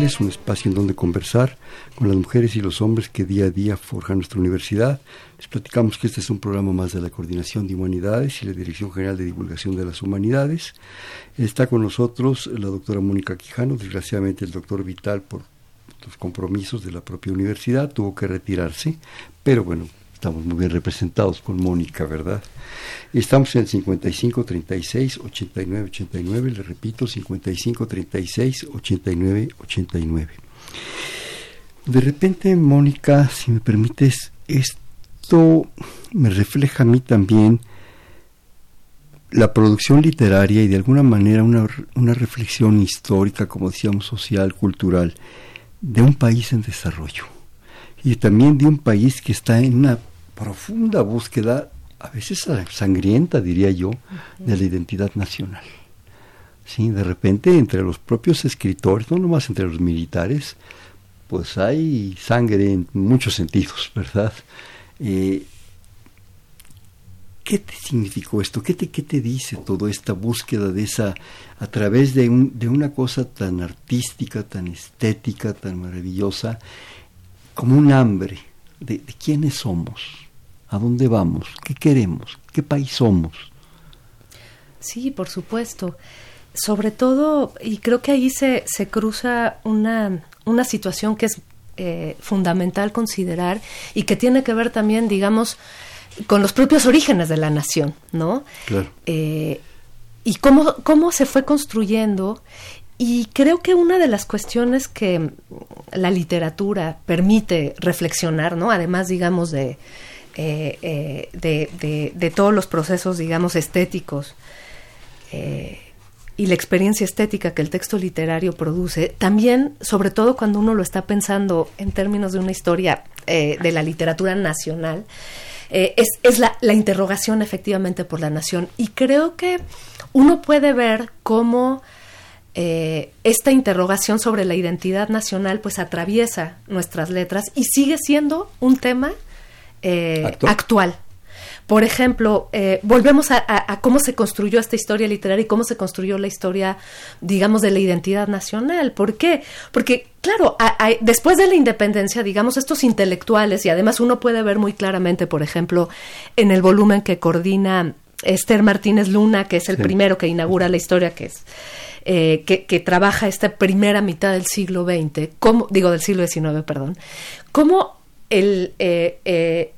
Perfiles, un espacio en donde conversar con las mujeres y los hombres que día a día forjan nuestra universidad. Les platicamos que este es un programa más de la Coordinación de Humanidades y la Dirección General de Divulgación de las Humanidades. Está con nosotros la doctora Mónica Quijano. Desgraciadamente el doctor Vital, por los compromisos de la propia universidad, tuvo que retirarse. Pero bueno, estamos muy bien representados con Mónica, ¿verdad? Estamos en el 55 36 89 89, le repito, 55 36 89 89. De repente, Mónica, si me permites, esto me refleja a mí también la producción literaria y de alguna manera una, una reflexión histórica, como decíamos, social, cultural, de un país en desarrollo y también de un país que está en una profunda búsqueda, a veces sangrienta, diría yo, de la identidad nacional. Sí, de repente entre los propios escritores, no nomás entre los militares, pues hay sangre en muchos sentidos, ¿verdad? Eh, ¿Qué te significó esto? ¿Qué te, ¿Qué te dice toda esta búsqueda de esa, a través de, un, de una cosa tan artística, tan estética, tan maravillosa, como un hambre de, de quiénes somos? ¿A dónde vamos? ¿Qué queremos? ¿Qué país somos? Sí, por supuesto. Sobre todo, y creo que ahí se, se cruza una, una situación que es eh, fundamental considerar y que tiene que ver también, digamos, con los propios orígenes de la nación, ¿no? Claro. Eh, y cómo, cómo se fue construyendo. Y creo que una de las cuestiones que la literatura permite reflexionar, ¿no? Además, digamos, de, eh, eh, de, de, todos los procesos, digamos, estéticos eh, y la experiencia estética que el texto literario produce, también, sobre todo cuando uno lo está pensando en términos de una historia de la literatura nacional, es, es la, la, interrogación efectivamente por la nación. Y creo que uno puede ver cómo esta interrogación sobre la identidad nacional pues atraviesa nuestras letras y sigue siendo un tema eh, actual. Por ejemplo, eh, volvemos a, cómo se construyó esta historia literaria y cómo se construyó la historia, digamos, de la identidad nacional. ¿Por qué? Porque, claro, después de la independencia, digamos, estos intelectuales, y además uno puede ver muy claramente, por ejemplo, en el volumen que coordina Esther Martínez Luna, que es el primero que inaugura la historia, que es eh, que, trabaja esta primera mitad del siglo XX, como, digo, del siglo XIX, perdón, cómo el, eh, eh,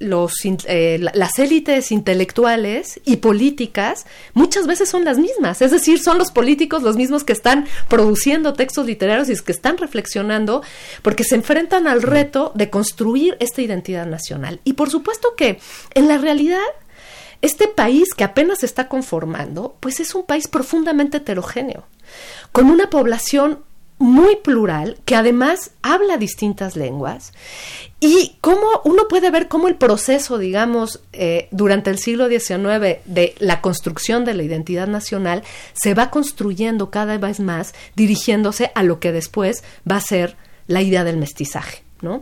los, eh, las élites intelectuales y políticas muchas veces son las mismas, es decir, son los políticos los mismos que están produciendo textos literarios y que están reflexionando porque se enfrentan al reto de construir esta identidad nacional. Y por supuesto que en la realidad este país que apenas se está conformando, pues es un país profundamente heterogéneo, con una población muy plural, que además habla distintas lenguas, y cómo uno puede ver cómo el proceso, digamos, eh, durante el siglo XIX de la construcción de la identidad nacional se va construyendo cada vez más, dirigiéndose a lo que después va a ser la idea del mestizaje, ¿no?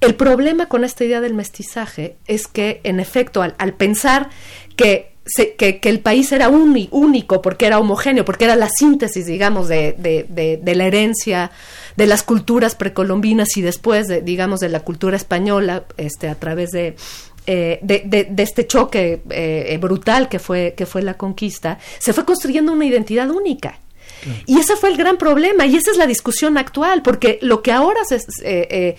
El problema con esta idea del mestizaje es que, en efecto, al, al pensar que que, el país era único porque era homogéneo, porque era la síntesis, digamos, de, de, la herencia de las culturas precolombinas y después, de, digamos, de la cultura española, este, a través de, eh, de, este choque eh, brutal que fue, que fue la conquista, se fue construyendo una identidad única. Y ese fue el gran problema y esa es la discusión actual, porque lo que ahora se, eh,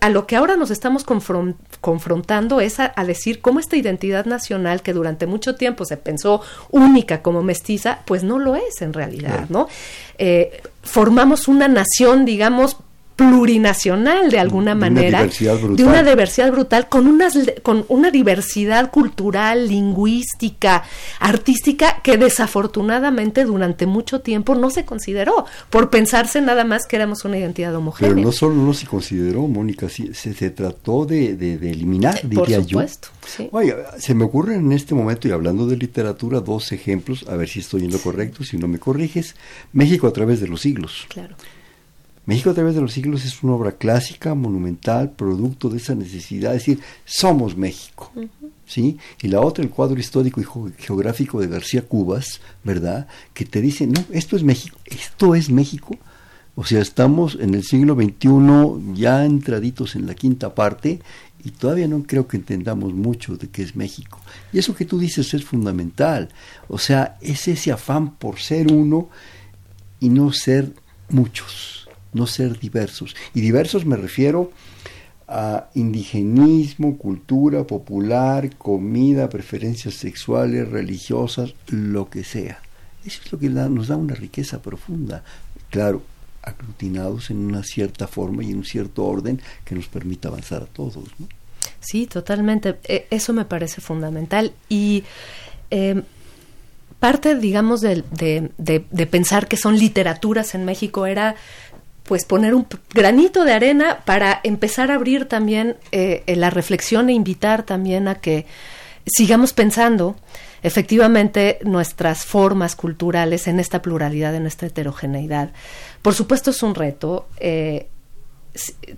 a lo que ahora nos estamos confrontando es a, decir cómo esta identidad nacional que durante mucho tiempo se pensó única como mestiza, pues no lo es en realidad, ¿no? Eh, formamos una nación, digamos, plurinacional de alguna manera, de una diversidad brutal, con, unas, con una diversidad cultural, lingüística, artística, que desafortunadamente durante mucho tiempo no se consideró, por pensarse nada más que éramos una identidad homogénea. Pero no solo no se consideró, Mónica, se, se trató de, de, eliminar, diría por supuesto, yo. Se me ocurren en este momento, y hablando de literatura, dos ejemplos, a ver si estoy en lo correcto, si no me corriges. México a través de los siglos. Claro. México a través de los siglos es una obra clásica, monumental, producto de esa necesidad, es decir, somos México. ¿sí? Y la otra, el cuadro histórico y geográfico de García Cubas, ¿verdad? Que te dice, no, esto es México, esto es México. O sea, estamos en el siglo XXI ya entraditos en la quinta parte y todavía no creo que entendamos mucho de qué es México. Y eso que tú dices es fundamental. O sea, es ese afán por ser uno y no ser muchos, no ser diversos. Y diversos me refiero a indigenismo, cultura popular, comida, preferencias sexuales, religiosas, lo que sea. Eso es lo que nos da una riqueza profunda. Claro, aglutinados en una cierta forma y en un cierto orden que nos permita avanzar a todos. Sí, totalmente. E, eso me parece fundamental. Y em, parte, digamos, de, de, pensar que son literaturas en México era pues poner un granito de arena para empezar a abrir también eh, la reflexión e invitar también a que sigamos pensando efectivamente nuestras formas culturales en esta pluralidad, en esta heterogeneidad. Por supuesto es un reto. Eh,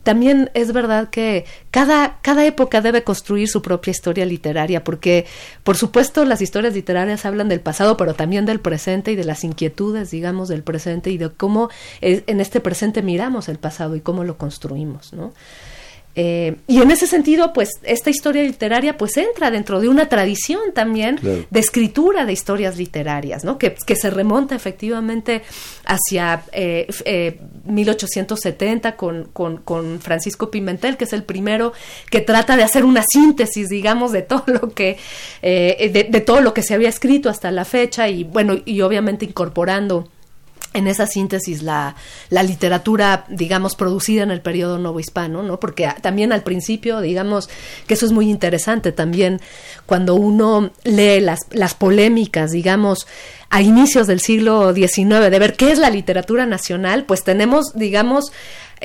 también es verdad que cada, cada época debe construir su propia historia literaria, porque por supuesto las historias literarias hablan del pasado, pero también del presente y de las inquietudes, digamos, del presente y de cómo en este presente miramos el pasado y cómo lo construimos, ¿no? Eh, y en ese sentido, pues esta historia literaria pues entra dentro de una tradición también de escritura de historias literarias, ¿no? Que, que se remonta efectivamente hacia eh, eh, 1870 con, con, con, Francisco Pimentel, que es el primero que trata de hacer una síntesis, digamos, de todo lo que eh, de, de todo lo que se había escrito hasta la fecha y bueno y obviamente incorporando en esa síntesis la, la, literatura, digamos, producida en el periodo novohispano, ¿no? Porque también al principio, digamos, que eso es muy interesante también, cuando uno lee las, las polémicas, digamos, a inicios del siglo XIX, de ver qué es la literatura nacional, pues tenemos, digamos,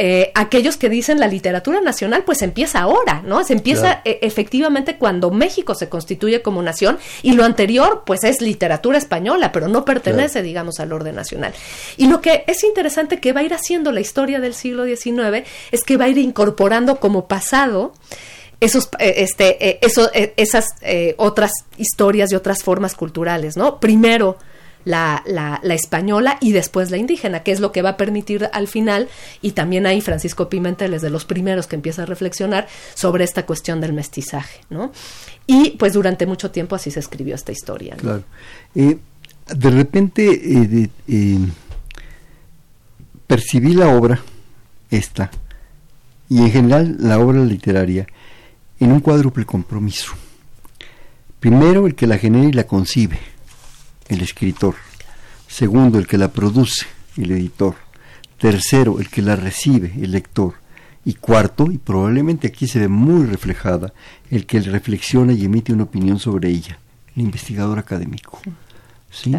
eh, aquellos que dicen la literatura nacional pues empieza ahora, ¿no? Se empieza e, efectivamente cuando México se constituye como nación y lo anterior pues es literatura española, pero no pertenece, digamos, al orden nacional. Y lo que es interesante que va a ir haciendo la historia del siglo XIX es que va a ir incorporando como pasado esos, eh, este, eh, eso, esas otras historias y otras formas culturales, ¿no? Primero, la, la, la, española y después la indígena, que es lo que va a permitir al final, y también ahí Francisco Pimentel es de los primeros que empieza a reflexionar sobre esta cuestión del mestizaje, ¿no? Y pues durante mucho tiempo así se escribió esta historia. Claro. Eh, de repente eh, eh, percibí la obra, esta, y en general la obra literaria, en un cuádruple compromiso. Primero, el que la genera y la concibe, el escritor. Segundo, el que la produce, el editor. Tercero, el que la recibe, el lector. Y cuarto, y probablemente aquí se ve muy reflejada, el que reflexiona y emite una opinión sobre ella, el investigador académico. ¿Sí?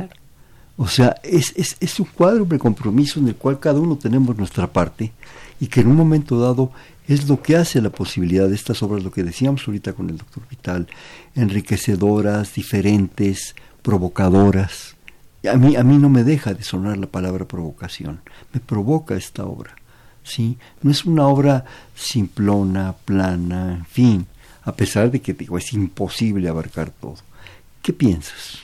O sea, es, es, es un cuádruple compromiso en el cual cada uno tenemos nuestra parte y que en un momento dado es lo que hace la posibilidad de estas obras, lo que decíamos ahorita con el doctor Vital, enriquecedoras, diferentes, provocadoras. A mí, a mí no me deja de sonar la palabra provocación, me provoca esta obra. ¿sí? No es una obra simplona, plana, en fin, a pesar de que digo, es imposible abarcar todo. ¿Qué piensas?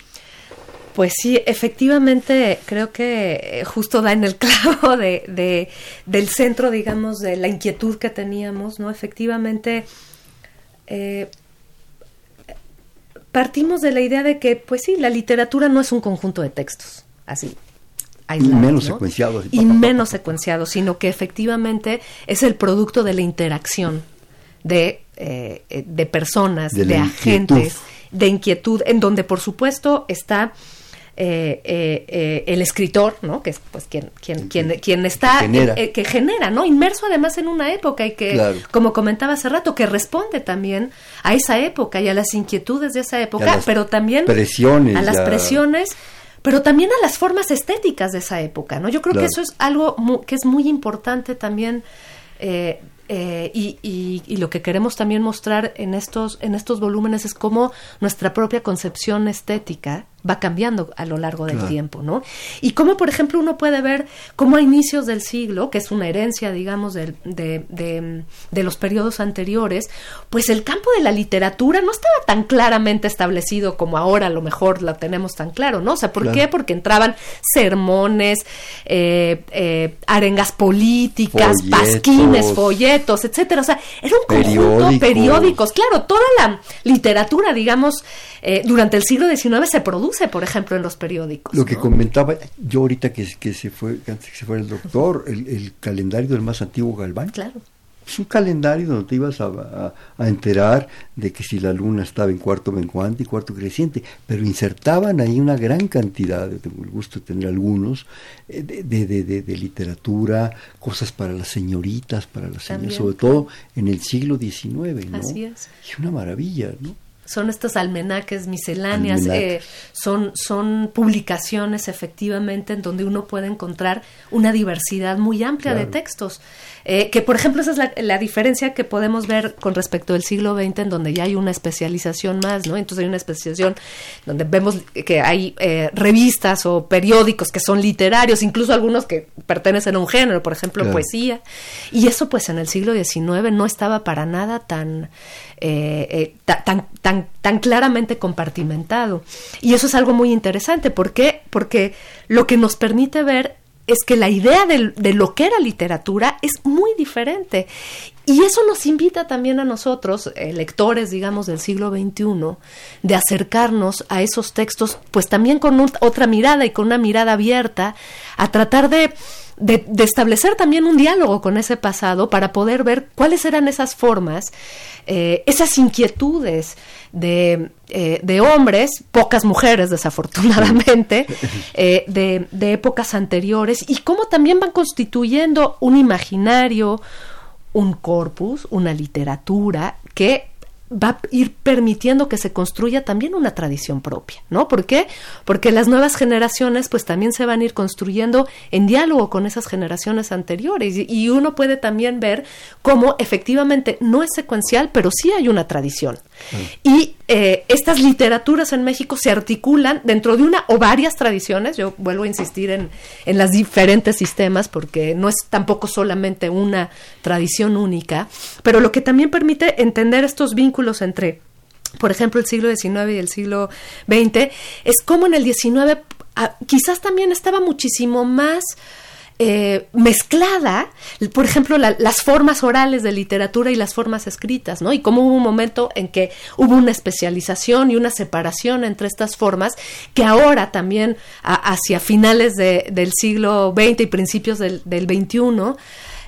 Pues sí, efectivamente creo que eh, justo da en el clavo de, de, del centro, digamos, de la inquietud que teníamos, ¿no? Efectivamente, eh, partimos de la idea de que, pues sí, la literatura no es un conjunto de textos, así. y menos secuenciados. Y, menos secuenciados, sino que efectivamente es el producto de la interacción de, eh, de personas, de agentes, de inquietud, en donde por supuesto está eh, eh, eh, el escritor, ¿no? Que es pues quien, quien, quien, quien está, que genera. ¿no? Inmerso además en una época y que, como comentaba hace rato, que responde también a esa época y a las inquietudes de esa época, pero también presiones, a las presiones pero también a las formas estéticas de esa época, ¿no? Yo creo que eso es algo que es muy importante también eh, eh, y, lo que queremos también mostrar en estos, en estos volúmenes es cómo nuestra propia concepción estética va cambiando a lo largo del tiempo, ¿no? Y cómo, por ejemplo, uno puede ver cómo a inicios del siglo, que es una herencia, digamos, de, de, de, los periodos anteriores, pues el campo de la literatura no estaba tan claramente establecido como ahora a lo mejor la tenemos tan claro, ¿no? O sea, ¿por qué? Porque entraban sermones, eh, eh, arengas políticas, pasquines, folletos, etcétera. O sea, era un conjunto de periódicos. Claro, toda la literatura, digamos, eh, durante el siglo XIX se produce, por ejemplo, en los periódicos. Lo que comentaba yo ahorita que, que se fue, antes que se fuera el doctor, el, el calendario del más antiguo Galván. Claro es un calendario donde te ibas a, enterar de que si la luna estaba en cuarto menguante y cuarto creciente, pero insertaban ahí una gran cantidad, tengo el gusto de tener algunos, eh, de, de, de, literatura, cosas para las señoritas, para las señoras, sobre todo en el siglo XIX, ¿no? Así es. Y una maravilla, ¿no? Son estos almenaques misceláneas, eh, son, son publicaciones efectivamente en donde uno puede encontrar una diversidad muy amplia de textos. Eh, que por ejemplo esa es la, diferencia que podemos ver con respecto del siglo XX en donde ya hay una especialización más, ¿no? Entonces hay una especialización donde vemos que hay eh, revistas o periódicos que son literarios, incluso algunos que pertenecen a un género, por ejemplo poesía, y eso pues en el siglo XIX no estaba para nada tan, eh, tan, tan, claramente compartimentado. Y eso es algo muy interesante, ¿por qué? Porque lo que nos permite ver es que la idea de, lo que era literatura es muy diferente. Y eso nos invita también a nosotros, eh, lectores, digamos, del siglo XXI, de acercarnos a esos textos, pues también con otra mirada y con una mirada abierta, a tratar de, de, establecer también un diálogo con ese pasado para poder ver cuáles eran esas formas, eh, esas inquietudes, de, eh, de hombres, pocas mujeres desafortunadamente, eh, de, de épocas anteriores, y cómo también van constituyendo un imaginario, un corpus, una literatura que va a ir permitiendo que se construya también una tradición propia, ¿no? ¿Por qué? Porque las nuevas generaciones pues también se van a ir construyendo en diálogo con esas generaciones anteriores y, uno puede también ver cómo efectivamente no es secuencial, pero sí hay una tradición. Y eh, estas literaturas en México se articulan dentro de una o varias tradiciones, yo vuelvo a insistir en, en las diferentes sistemas porque no es tampoco solamente una tradición única, pero lo que también permite entender estos vínculos entre por ejemplo, el siglo XIX y el siglo XX, es como en el XIX ah, quizás también estaba muchísimo más eh, mezclada, por ejemplo, las formas orales de literatura y las formas escritas, ¿no? Y cómo hubo un momento en que hubo una especialización y una separación entre estas formas que ahora también, hacia finales del siglo XX y principios del, del XXI,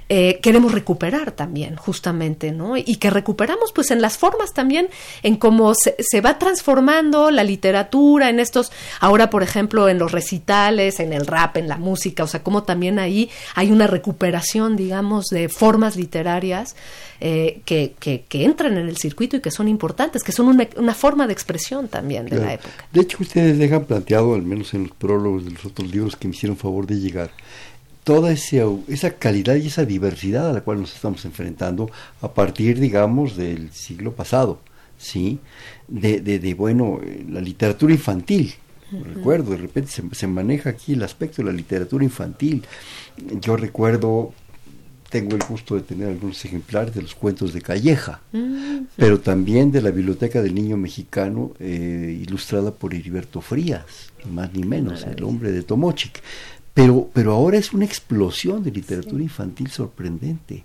eh, queremos recuperar también, justamente, ¿no? Y que recuperamos, pues, en las formas también, en cómo se, se, va transformando la literatura, en estos, ahora, por ejemplo, en los recitales, en el rap, en la música, o sea, cómo también ahí hay una recuperación, digamos, de formas literarias eh, que, que, entran en el circuito y que son importantes, que son una, forma de expresión también de la época. De hecho, ustedes dejan planteado, al menos en los prólogos de los otros libros que me hicieron favor de llegar, toda esa calidad y esa diversidad a la cual nos estamos enfrentando a partir, digamos, del siglo pasado, ¿sí? De, de, bueno, la literatura infantil, recuerdo, de repente se, maneja aquí el aspecto de la literatura infantil. Yo recuerdo, tengo el gusto de tener algunos ejemplares de los cuentos de Calleja, pero también de la Biblioteca del Niño Mexicano, eh, ilustrada por Heriberto Frías, ni más ni menos, el hombre de Tomochic. Pero, pero ahora es una explosión de literatura infantil sorprendente.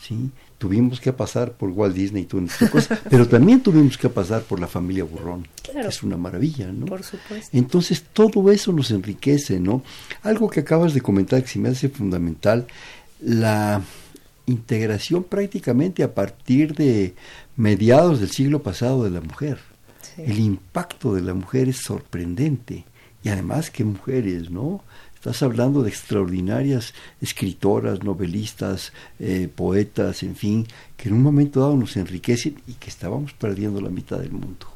¿sí? Tuvimos que pasar por Walt Disney y todas estas cosas, pero también tuvimos que pasar por la familia Burrón. Es una maravilla, ¿no? Por supuesto. Entonces todo eso nos enriquece, ¿no? Algo que acabas de comentar que se me hace fundamental, la integración prácticamente a partir de mediados del siglo pasado de la mujer. El impacto de la mujer es sorprendente. Y además, qué mujeres, ¿no? Estás hablando de extraordinarias escritoras, novelistas, eh, poetas, en fin, que en un momento dado nos enriquecen y que estábamos perdiendo la mitad del mundo.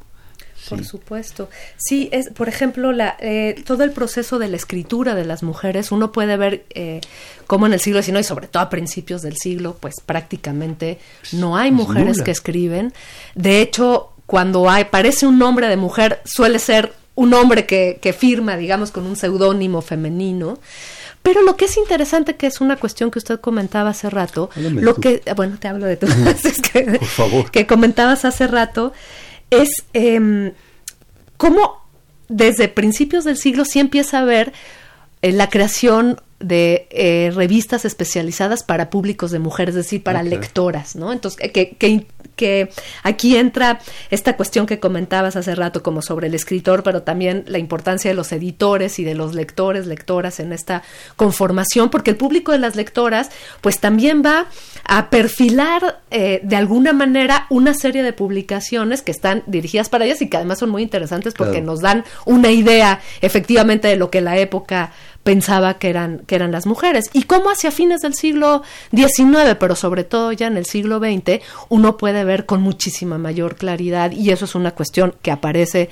Por supuesto. Sí, es, por ejemplo, la, eh, todo el proceso de la escritura de las mujeres, uno puede ver eh, cómo en el siglo XIX y sobre todo a principios del siglo, pues prácticamente no hay mujeres que escriben. De hecho, cuando hay, aparece un nombre de mujer, suele ser un hombre que, que firma, digamos, con un seudónimo femenino. Pero lo que es interesante, que es una cuestión que usted comentaba hace rato, lo que, bueno, te hablo de tú, que, Por favor. que comentabas hace rato, es eh, cómo desde principios del siglo sí empieza a haber eh, la creación de eh, revistas especializadas para públicos de mujeres, es decir, para lectoras, ¿no? Entonces, que, que, que aquí entra esta cuestión que comentabas hace rato como sobre el escritor, pero también la importancia de los editores y de los lectores, lectoras en esta conformación, porque el público de las lectoras pues también va a perfilar eh, de alguna manera una serie de publicaciones que están dirigidas para ellas y que además son muy interesantes porque Claro. nos dan una idea efectivamente de lo que la época pensaba que eran, que eran las mujeres. Y cómo hacia fines del siglo XIX, pero sobre todo ya en el siglo XX, uno puede ver con muchísima mayor claridad, y eso es una cuestión que aparece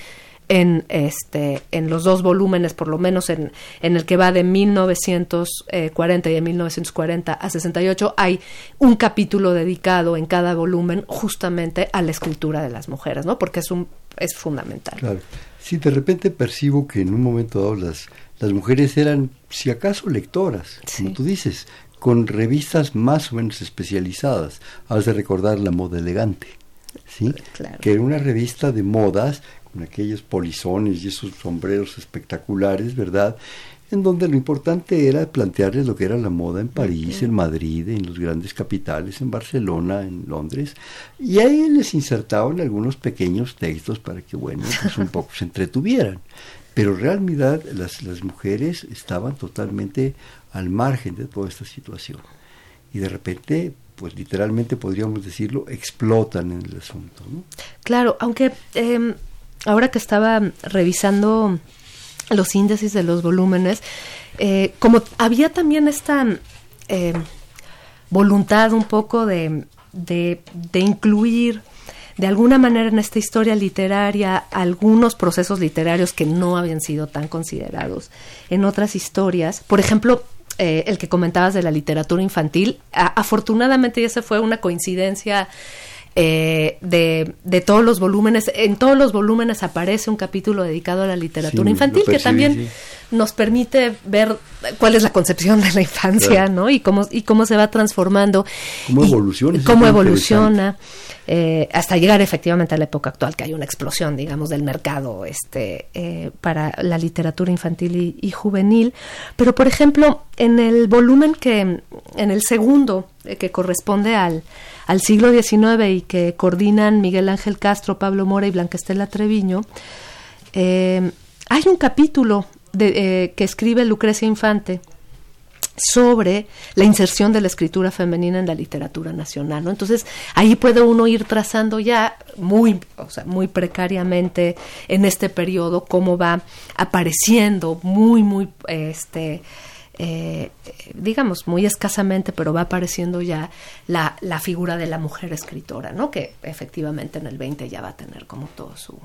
en este en los dos volúmenes por lo menos en, en el que va de 1940 y de 1940 a 68 hay un capítulo dedicado en cada volumen justamente a la escritura de las mujeres no porque es un es fundamental Claro. Sí, de repente percibo que en un momento dado las, las mujeres eran, si acaso, lectoras, como tú dices, con revistas más o menos especializadas. Has de recordar La Moda Elegante, ¿sí? Claro. Que era una revista de modas con aquellos polizones y esos sombreros espectaculares, ¿verdad? En donde lo importante era plantearles lo que era la moda en París, en Madrid, en los grandes capitales, en Barcelona, en Londres. Y ahí les insertaban algunos pequeños textos para que, bueno, pues un poco se entretuvieran. Pero en realidad las, las mujeres estaban totalmente al margen de toda esta situación. Y de repente, pues literalmente podríamos decirlo, explotan en el asunto. Claro, aunque eh, ahora que estaba revisando los índices de los volúmenes, eh, como había también esta eh, voluntad un poco de, de incluir de alguna manera en esta historia literaria algunos procesos literarios que no habían sido tan considerados en otras historias. Por ejemplo, eh, el que comentabas de la literatura infantil, a- afortunadamente esa fue una coincidencia eh, de, de todos los volúmenes. En todos los volúmenes aparece un capítulo dedicado a la literatura Sí, infantil que también sí. nos permite ver cuál es la concepción de la infancia, Claro. ¿no? Y cómo, y cómo se va transformando. Cómo y evoluciona, Cómo eh, hasta llegar efectivamente a la época actual, que hay una explosión, digamos, del mercado este, eh, para la literatura infantil y, y juvenil. Pero, por ejemplo, en el volumen que, en el segundo, eh, que corresponde al, al siglo XIX y que coordinan Miguel Ángel Castro, Pablo Mora y Blanca Estela Treviño, eh, hay un capítulo de, eh, que escribe Lucrecia Infante sobre la inserción de la escritura femenina en la literatura nacional. Entonces, ahí puede uno ir trazando ya muy, o sea, muy precariamente en este periodo cómo va apareciendo muy, muy, este, eh, digamos, muy escasamente, pero va apareciendo ya la, la figura de la mujer escritora, ¿no? Que efectivamente en el 20 ya va a tener como todo su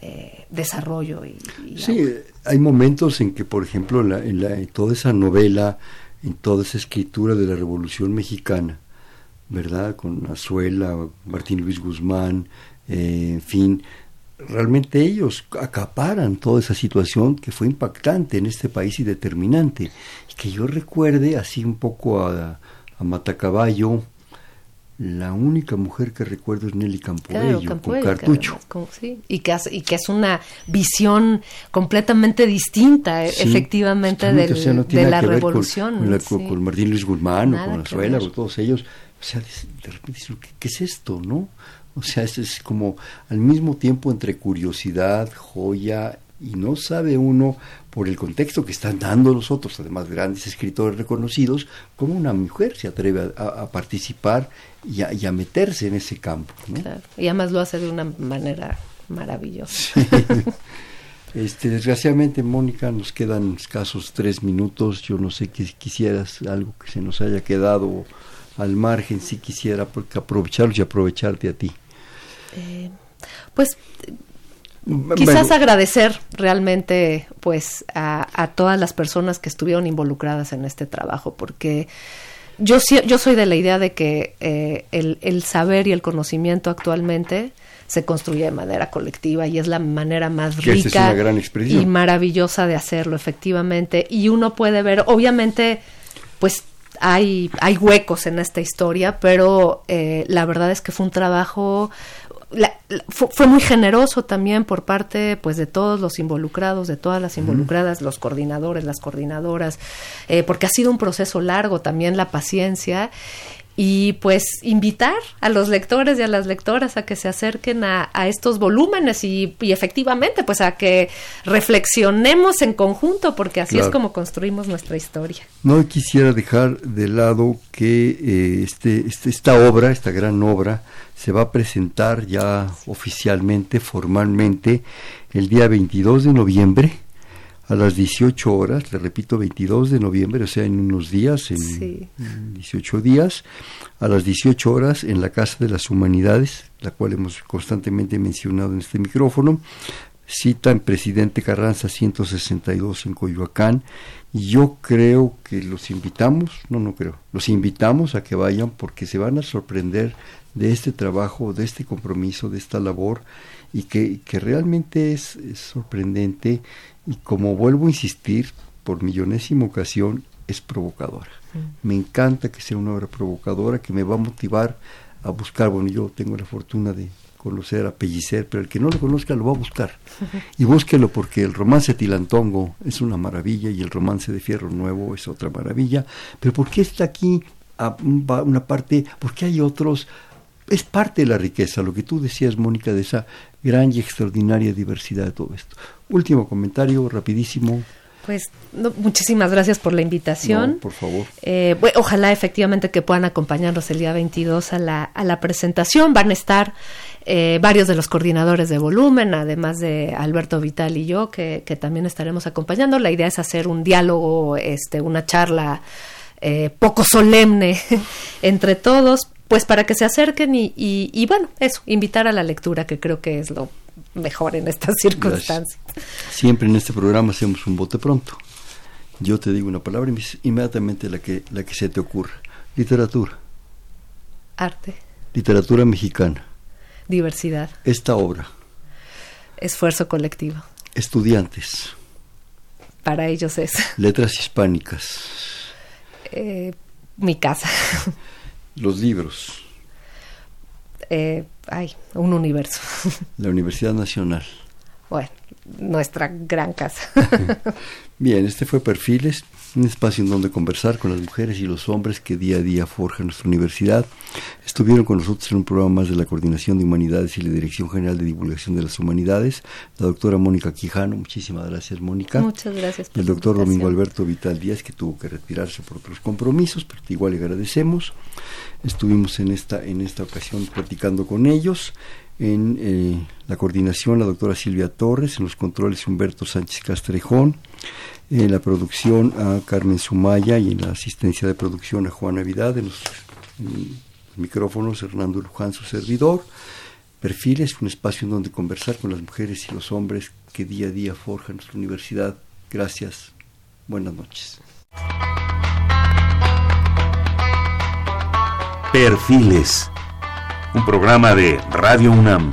eh, desarrollo y, y Sí, hay momentos en que, por ejemplo, en, la- en la- en toda esa novela, en toda esa escritura de la Revolución Mexicana, ¿verdad? Con Azuela, Martín Luis Guzmán, eh, en fin, realmente ellos acaparan toda esa situación que fue impactante en este país y determinante. Y que yo recuerde así un poco a, a Matacaballo, la única mujer que recuerdo es Nelly Campoello, Claro, con Cartucho. claro, como- sí, y, que hace- y que es una visión completamente distinta, eh, Sí, efectivamente, totalmente, del- o sea, no tiene de la que ver con- revolución. Con, la- sí. con Martín Luis Guzmán Nada o con Azuela o todos ellos. O sea, de, de repente ¿qué, qué es esto, no? O sea, es, es como al mismo tiempo entre curiosidad, joya, y no sabe uno, por el contexto que están dando los otros, además grandes escritores reconocidos, cómo una mujer se atreve a, a- participar y a, y a meterse en ese campo, ¿no? Claro, Y además lo hace de una manera maravillosa. Este, desgraciadamente, Mónica, nos quedan escasos tres minutos. Yo no sé que quisieras algo que se nos haya quedado al margen, si quisiera porque aprovecharlos y aprovecharte a ti. Eh, pues quizás Bueno, agradecer realmente pues a, a todas las personas que estuvieron involucradas en este trabajo porque yo, yo soy de la idea de que eh, el, el, saber y el conocimiento actualmente se construye de manera colectiva y es la manera más rica y maravillosa de hacerlo, efectivamente. Y uno puede ver, obviamente, pues hay, hay huecos en esta historia, pero eh, la verdad es que fue un trabajo fue, muy generoso también por parte pues de todos los involucrados, de todas las involucradas, los coordinadores, las coordinadoras, eh, porque ha sido un proceso largo también la paciencia y pues invitar a los lectores y a las lectoras a que se acerquen a, estos volúmenes y, efectivamente pues a que reflexionemos en conjunto porque así es como construimos nuestra historia. No quisiera dejar de lado que eh, este, este, esta obra, esta gran obra, se va a presentar ya oficialmente, formalmente, el día 22 de noviembre a las 18 horas, le repito, 22 de noviembre, o sea, en unos días, en 18 días, a las 18 horas en la Casa de las Humanidades, la cual hemos constantemente mencionado en este micrófono, cita en Presidente Carranza 162 en Coyoacán, y yo creo que los invitamos, no, no creo, los invitamos a que vayan porque se van a sorprender de este trabajo, de este compromiso, de esta labor, y que, que realmente es, es sorprendente y como vuelvo a insistir por millonésima ocasión, es provocadora. Mm. Me encanta que sea una obra provocadora que me va a motivar a buscar, bueno, yo tengo la fortuna de conocer a Pellicer, pero el que no lo conozca lo va a buscar. Y búsquelo porque el romance Tilantongo es una maravilla y el romance de Fierro Nuevo es otra maravilla. Pero ¿por qué está aquí a una parte? Porque hay otros. Es parte de la riqueza, lo que tú decías, Mónica, de esa gran y extraordinaria diversidad de todo esto. Último comentario, rapidísimo. Pues muchísimas gracias por la invitación. por favor. Eh, ojalá efectivamente que puedan acompañarnos el día 22 a la, a la presentación. Van a estar eh, varios de los coordinadores de volumen, además de Alberto Vital y yo, que, que, también estaremos acompañando. La idea es hacer un diálogo, este, una charla eh, poco solemne entre todos, pues para que se acerquen y, y, bueno, eso, invitar a la lectura, que creo que es lo mejor en estas circunstancias. Siempre en este programa hacemos un bote pronto. Yo te digo una palabra y inmediatamente la que, la que se te ocurra. Literatura. Arte. Literatura mexicana. Diversidad. Esta obra. Esfuerzo colectivo. Estudiantes. Para ellos es. Letras hispánicas. Eh, mi casa. Los libros. Eh, ay, un universo. La Universidad Nacional. Bueno, nuestra gran casa. Bien, este fue Perfiles, un espacio en donde conversar con las mujeres y los hombres que día a día forjan nuestra universidad. Estuvieron con nosotros en un programa más de la Coordinación de Humanidades y la Dirección General de Divulgación de las Humanidades, la doctora Mónica Quijano. Muchísimas gracias, Mónica. Muchas gracias. Por el doctor Domingo Alberto Vital Díaz, que tuvo que retirarse por otros compromisos, pero igual le agradecemos. Estuvimos en esta, en esta ocasión platicando con ellos en eh, la coordinación la doctora Silvia Torres, en los controles Humberto Sánchez Castrejón, en la producción a Carmen Sumaya y en la asistencia de producción a Juan Navidad, en los, micrófonos Hernando Luján, su servidor. Perfiles, un espacio en donde conversar con las mujeres y los hombres que día a día forjan nuestra universidad. Gracias. Buenas noches. Perfiles un programa de Radio UNAM.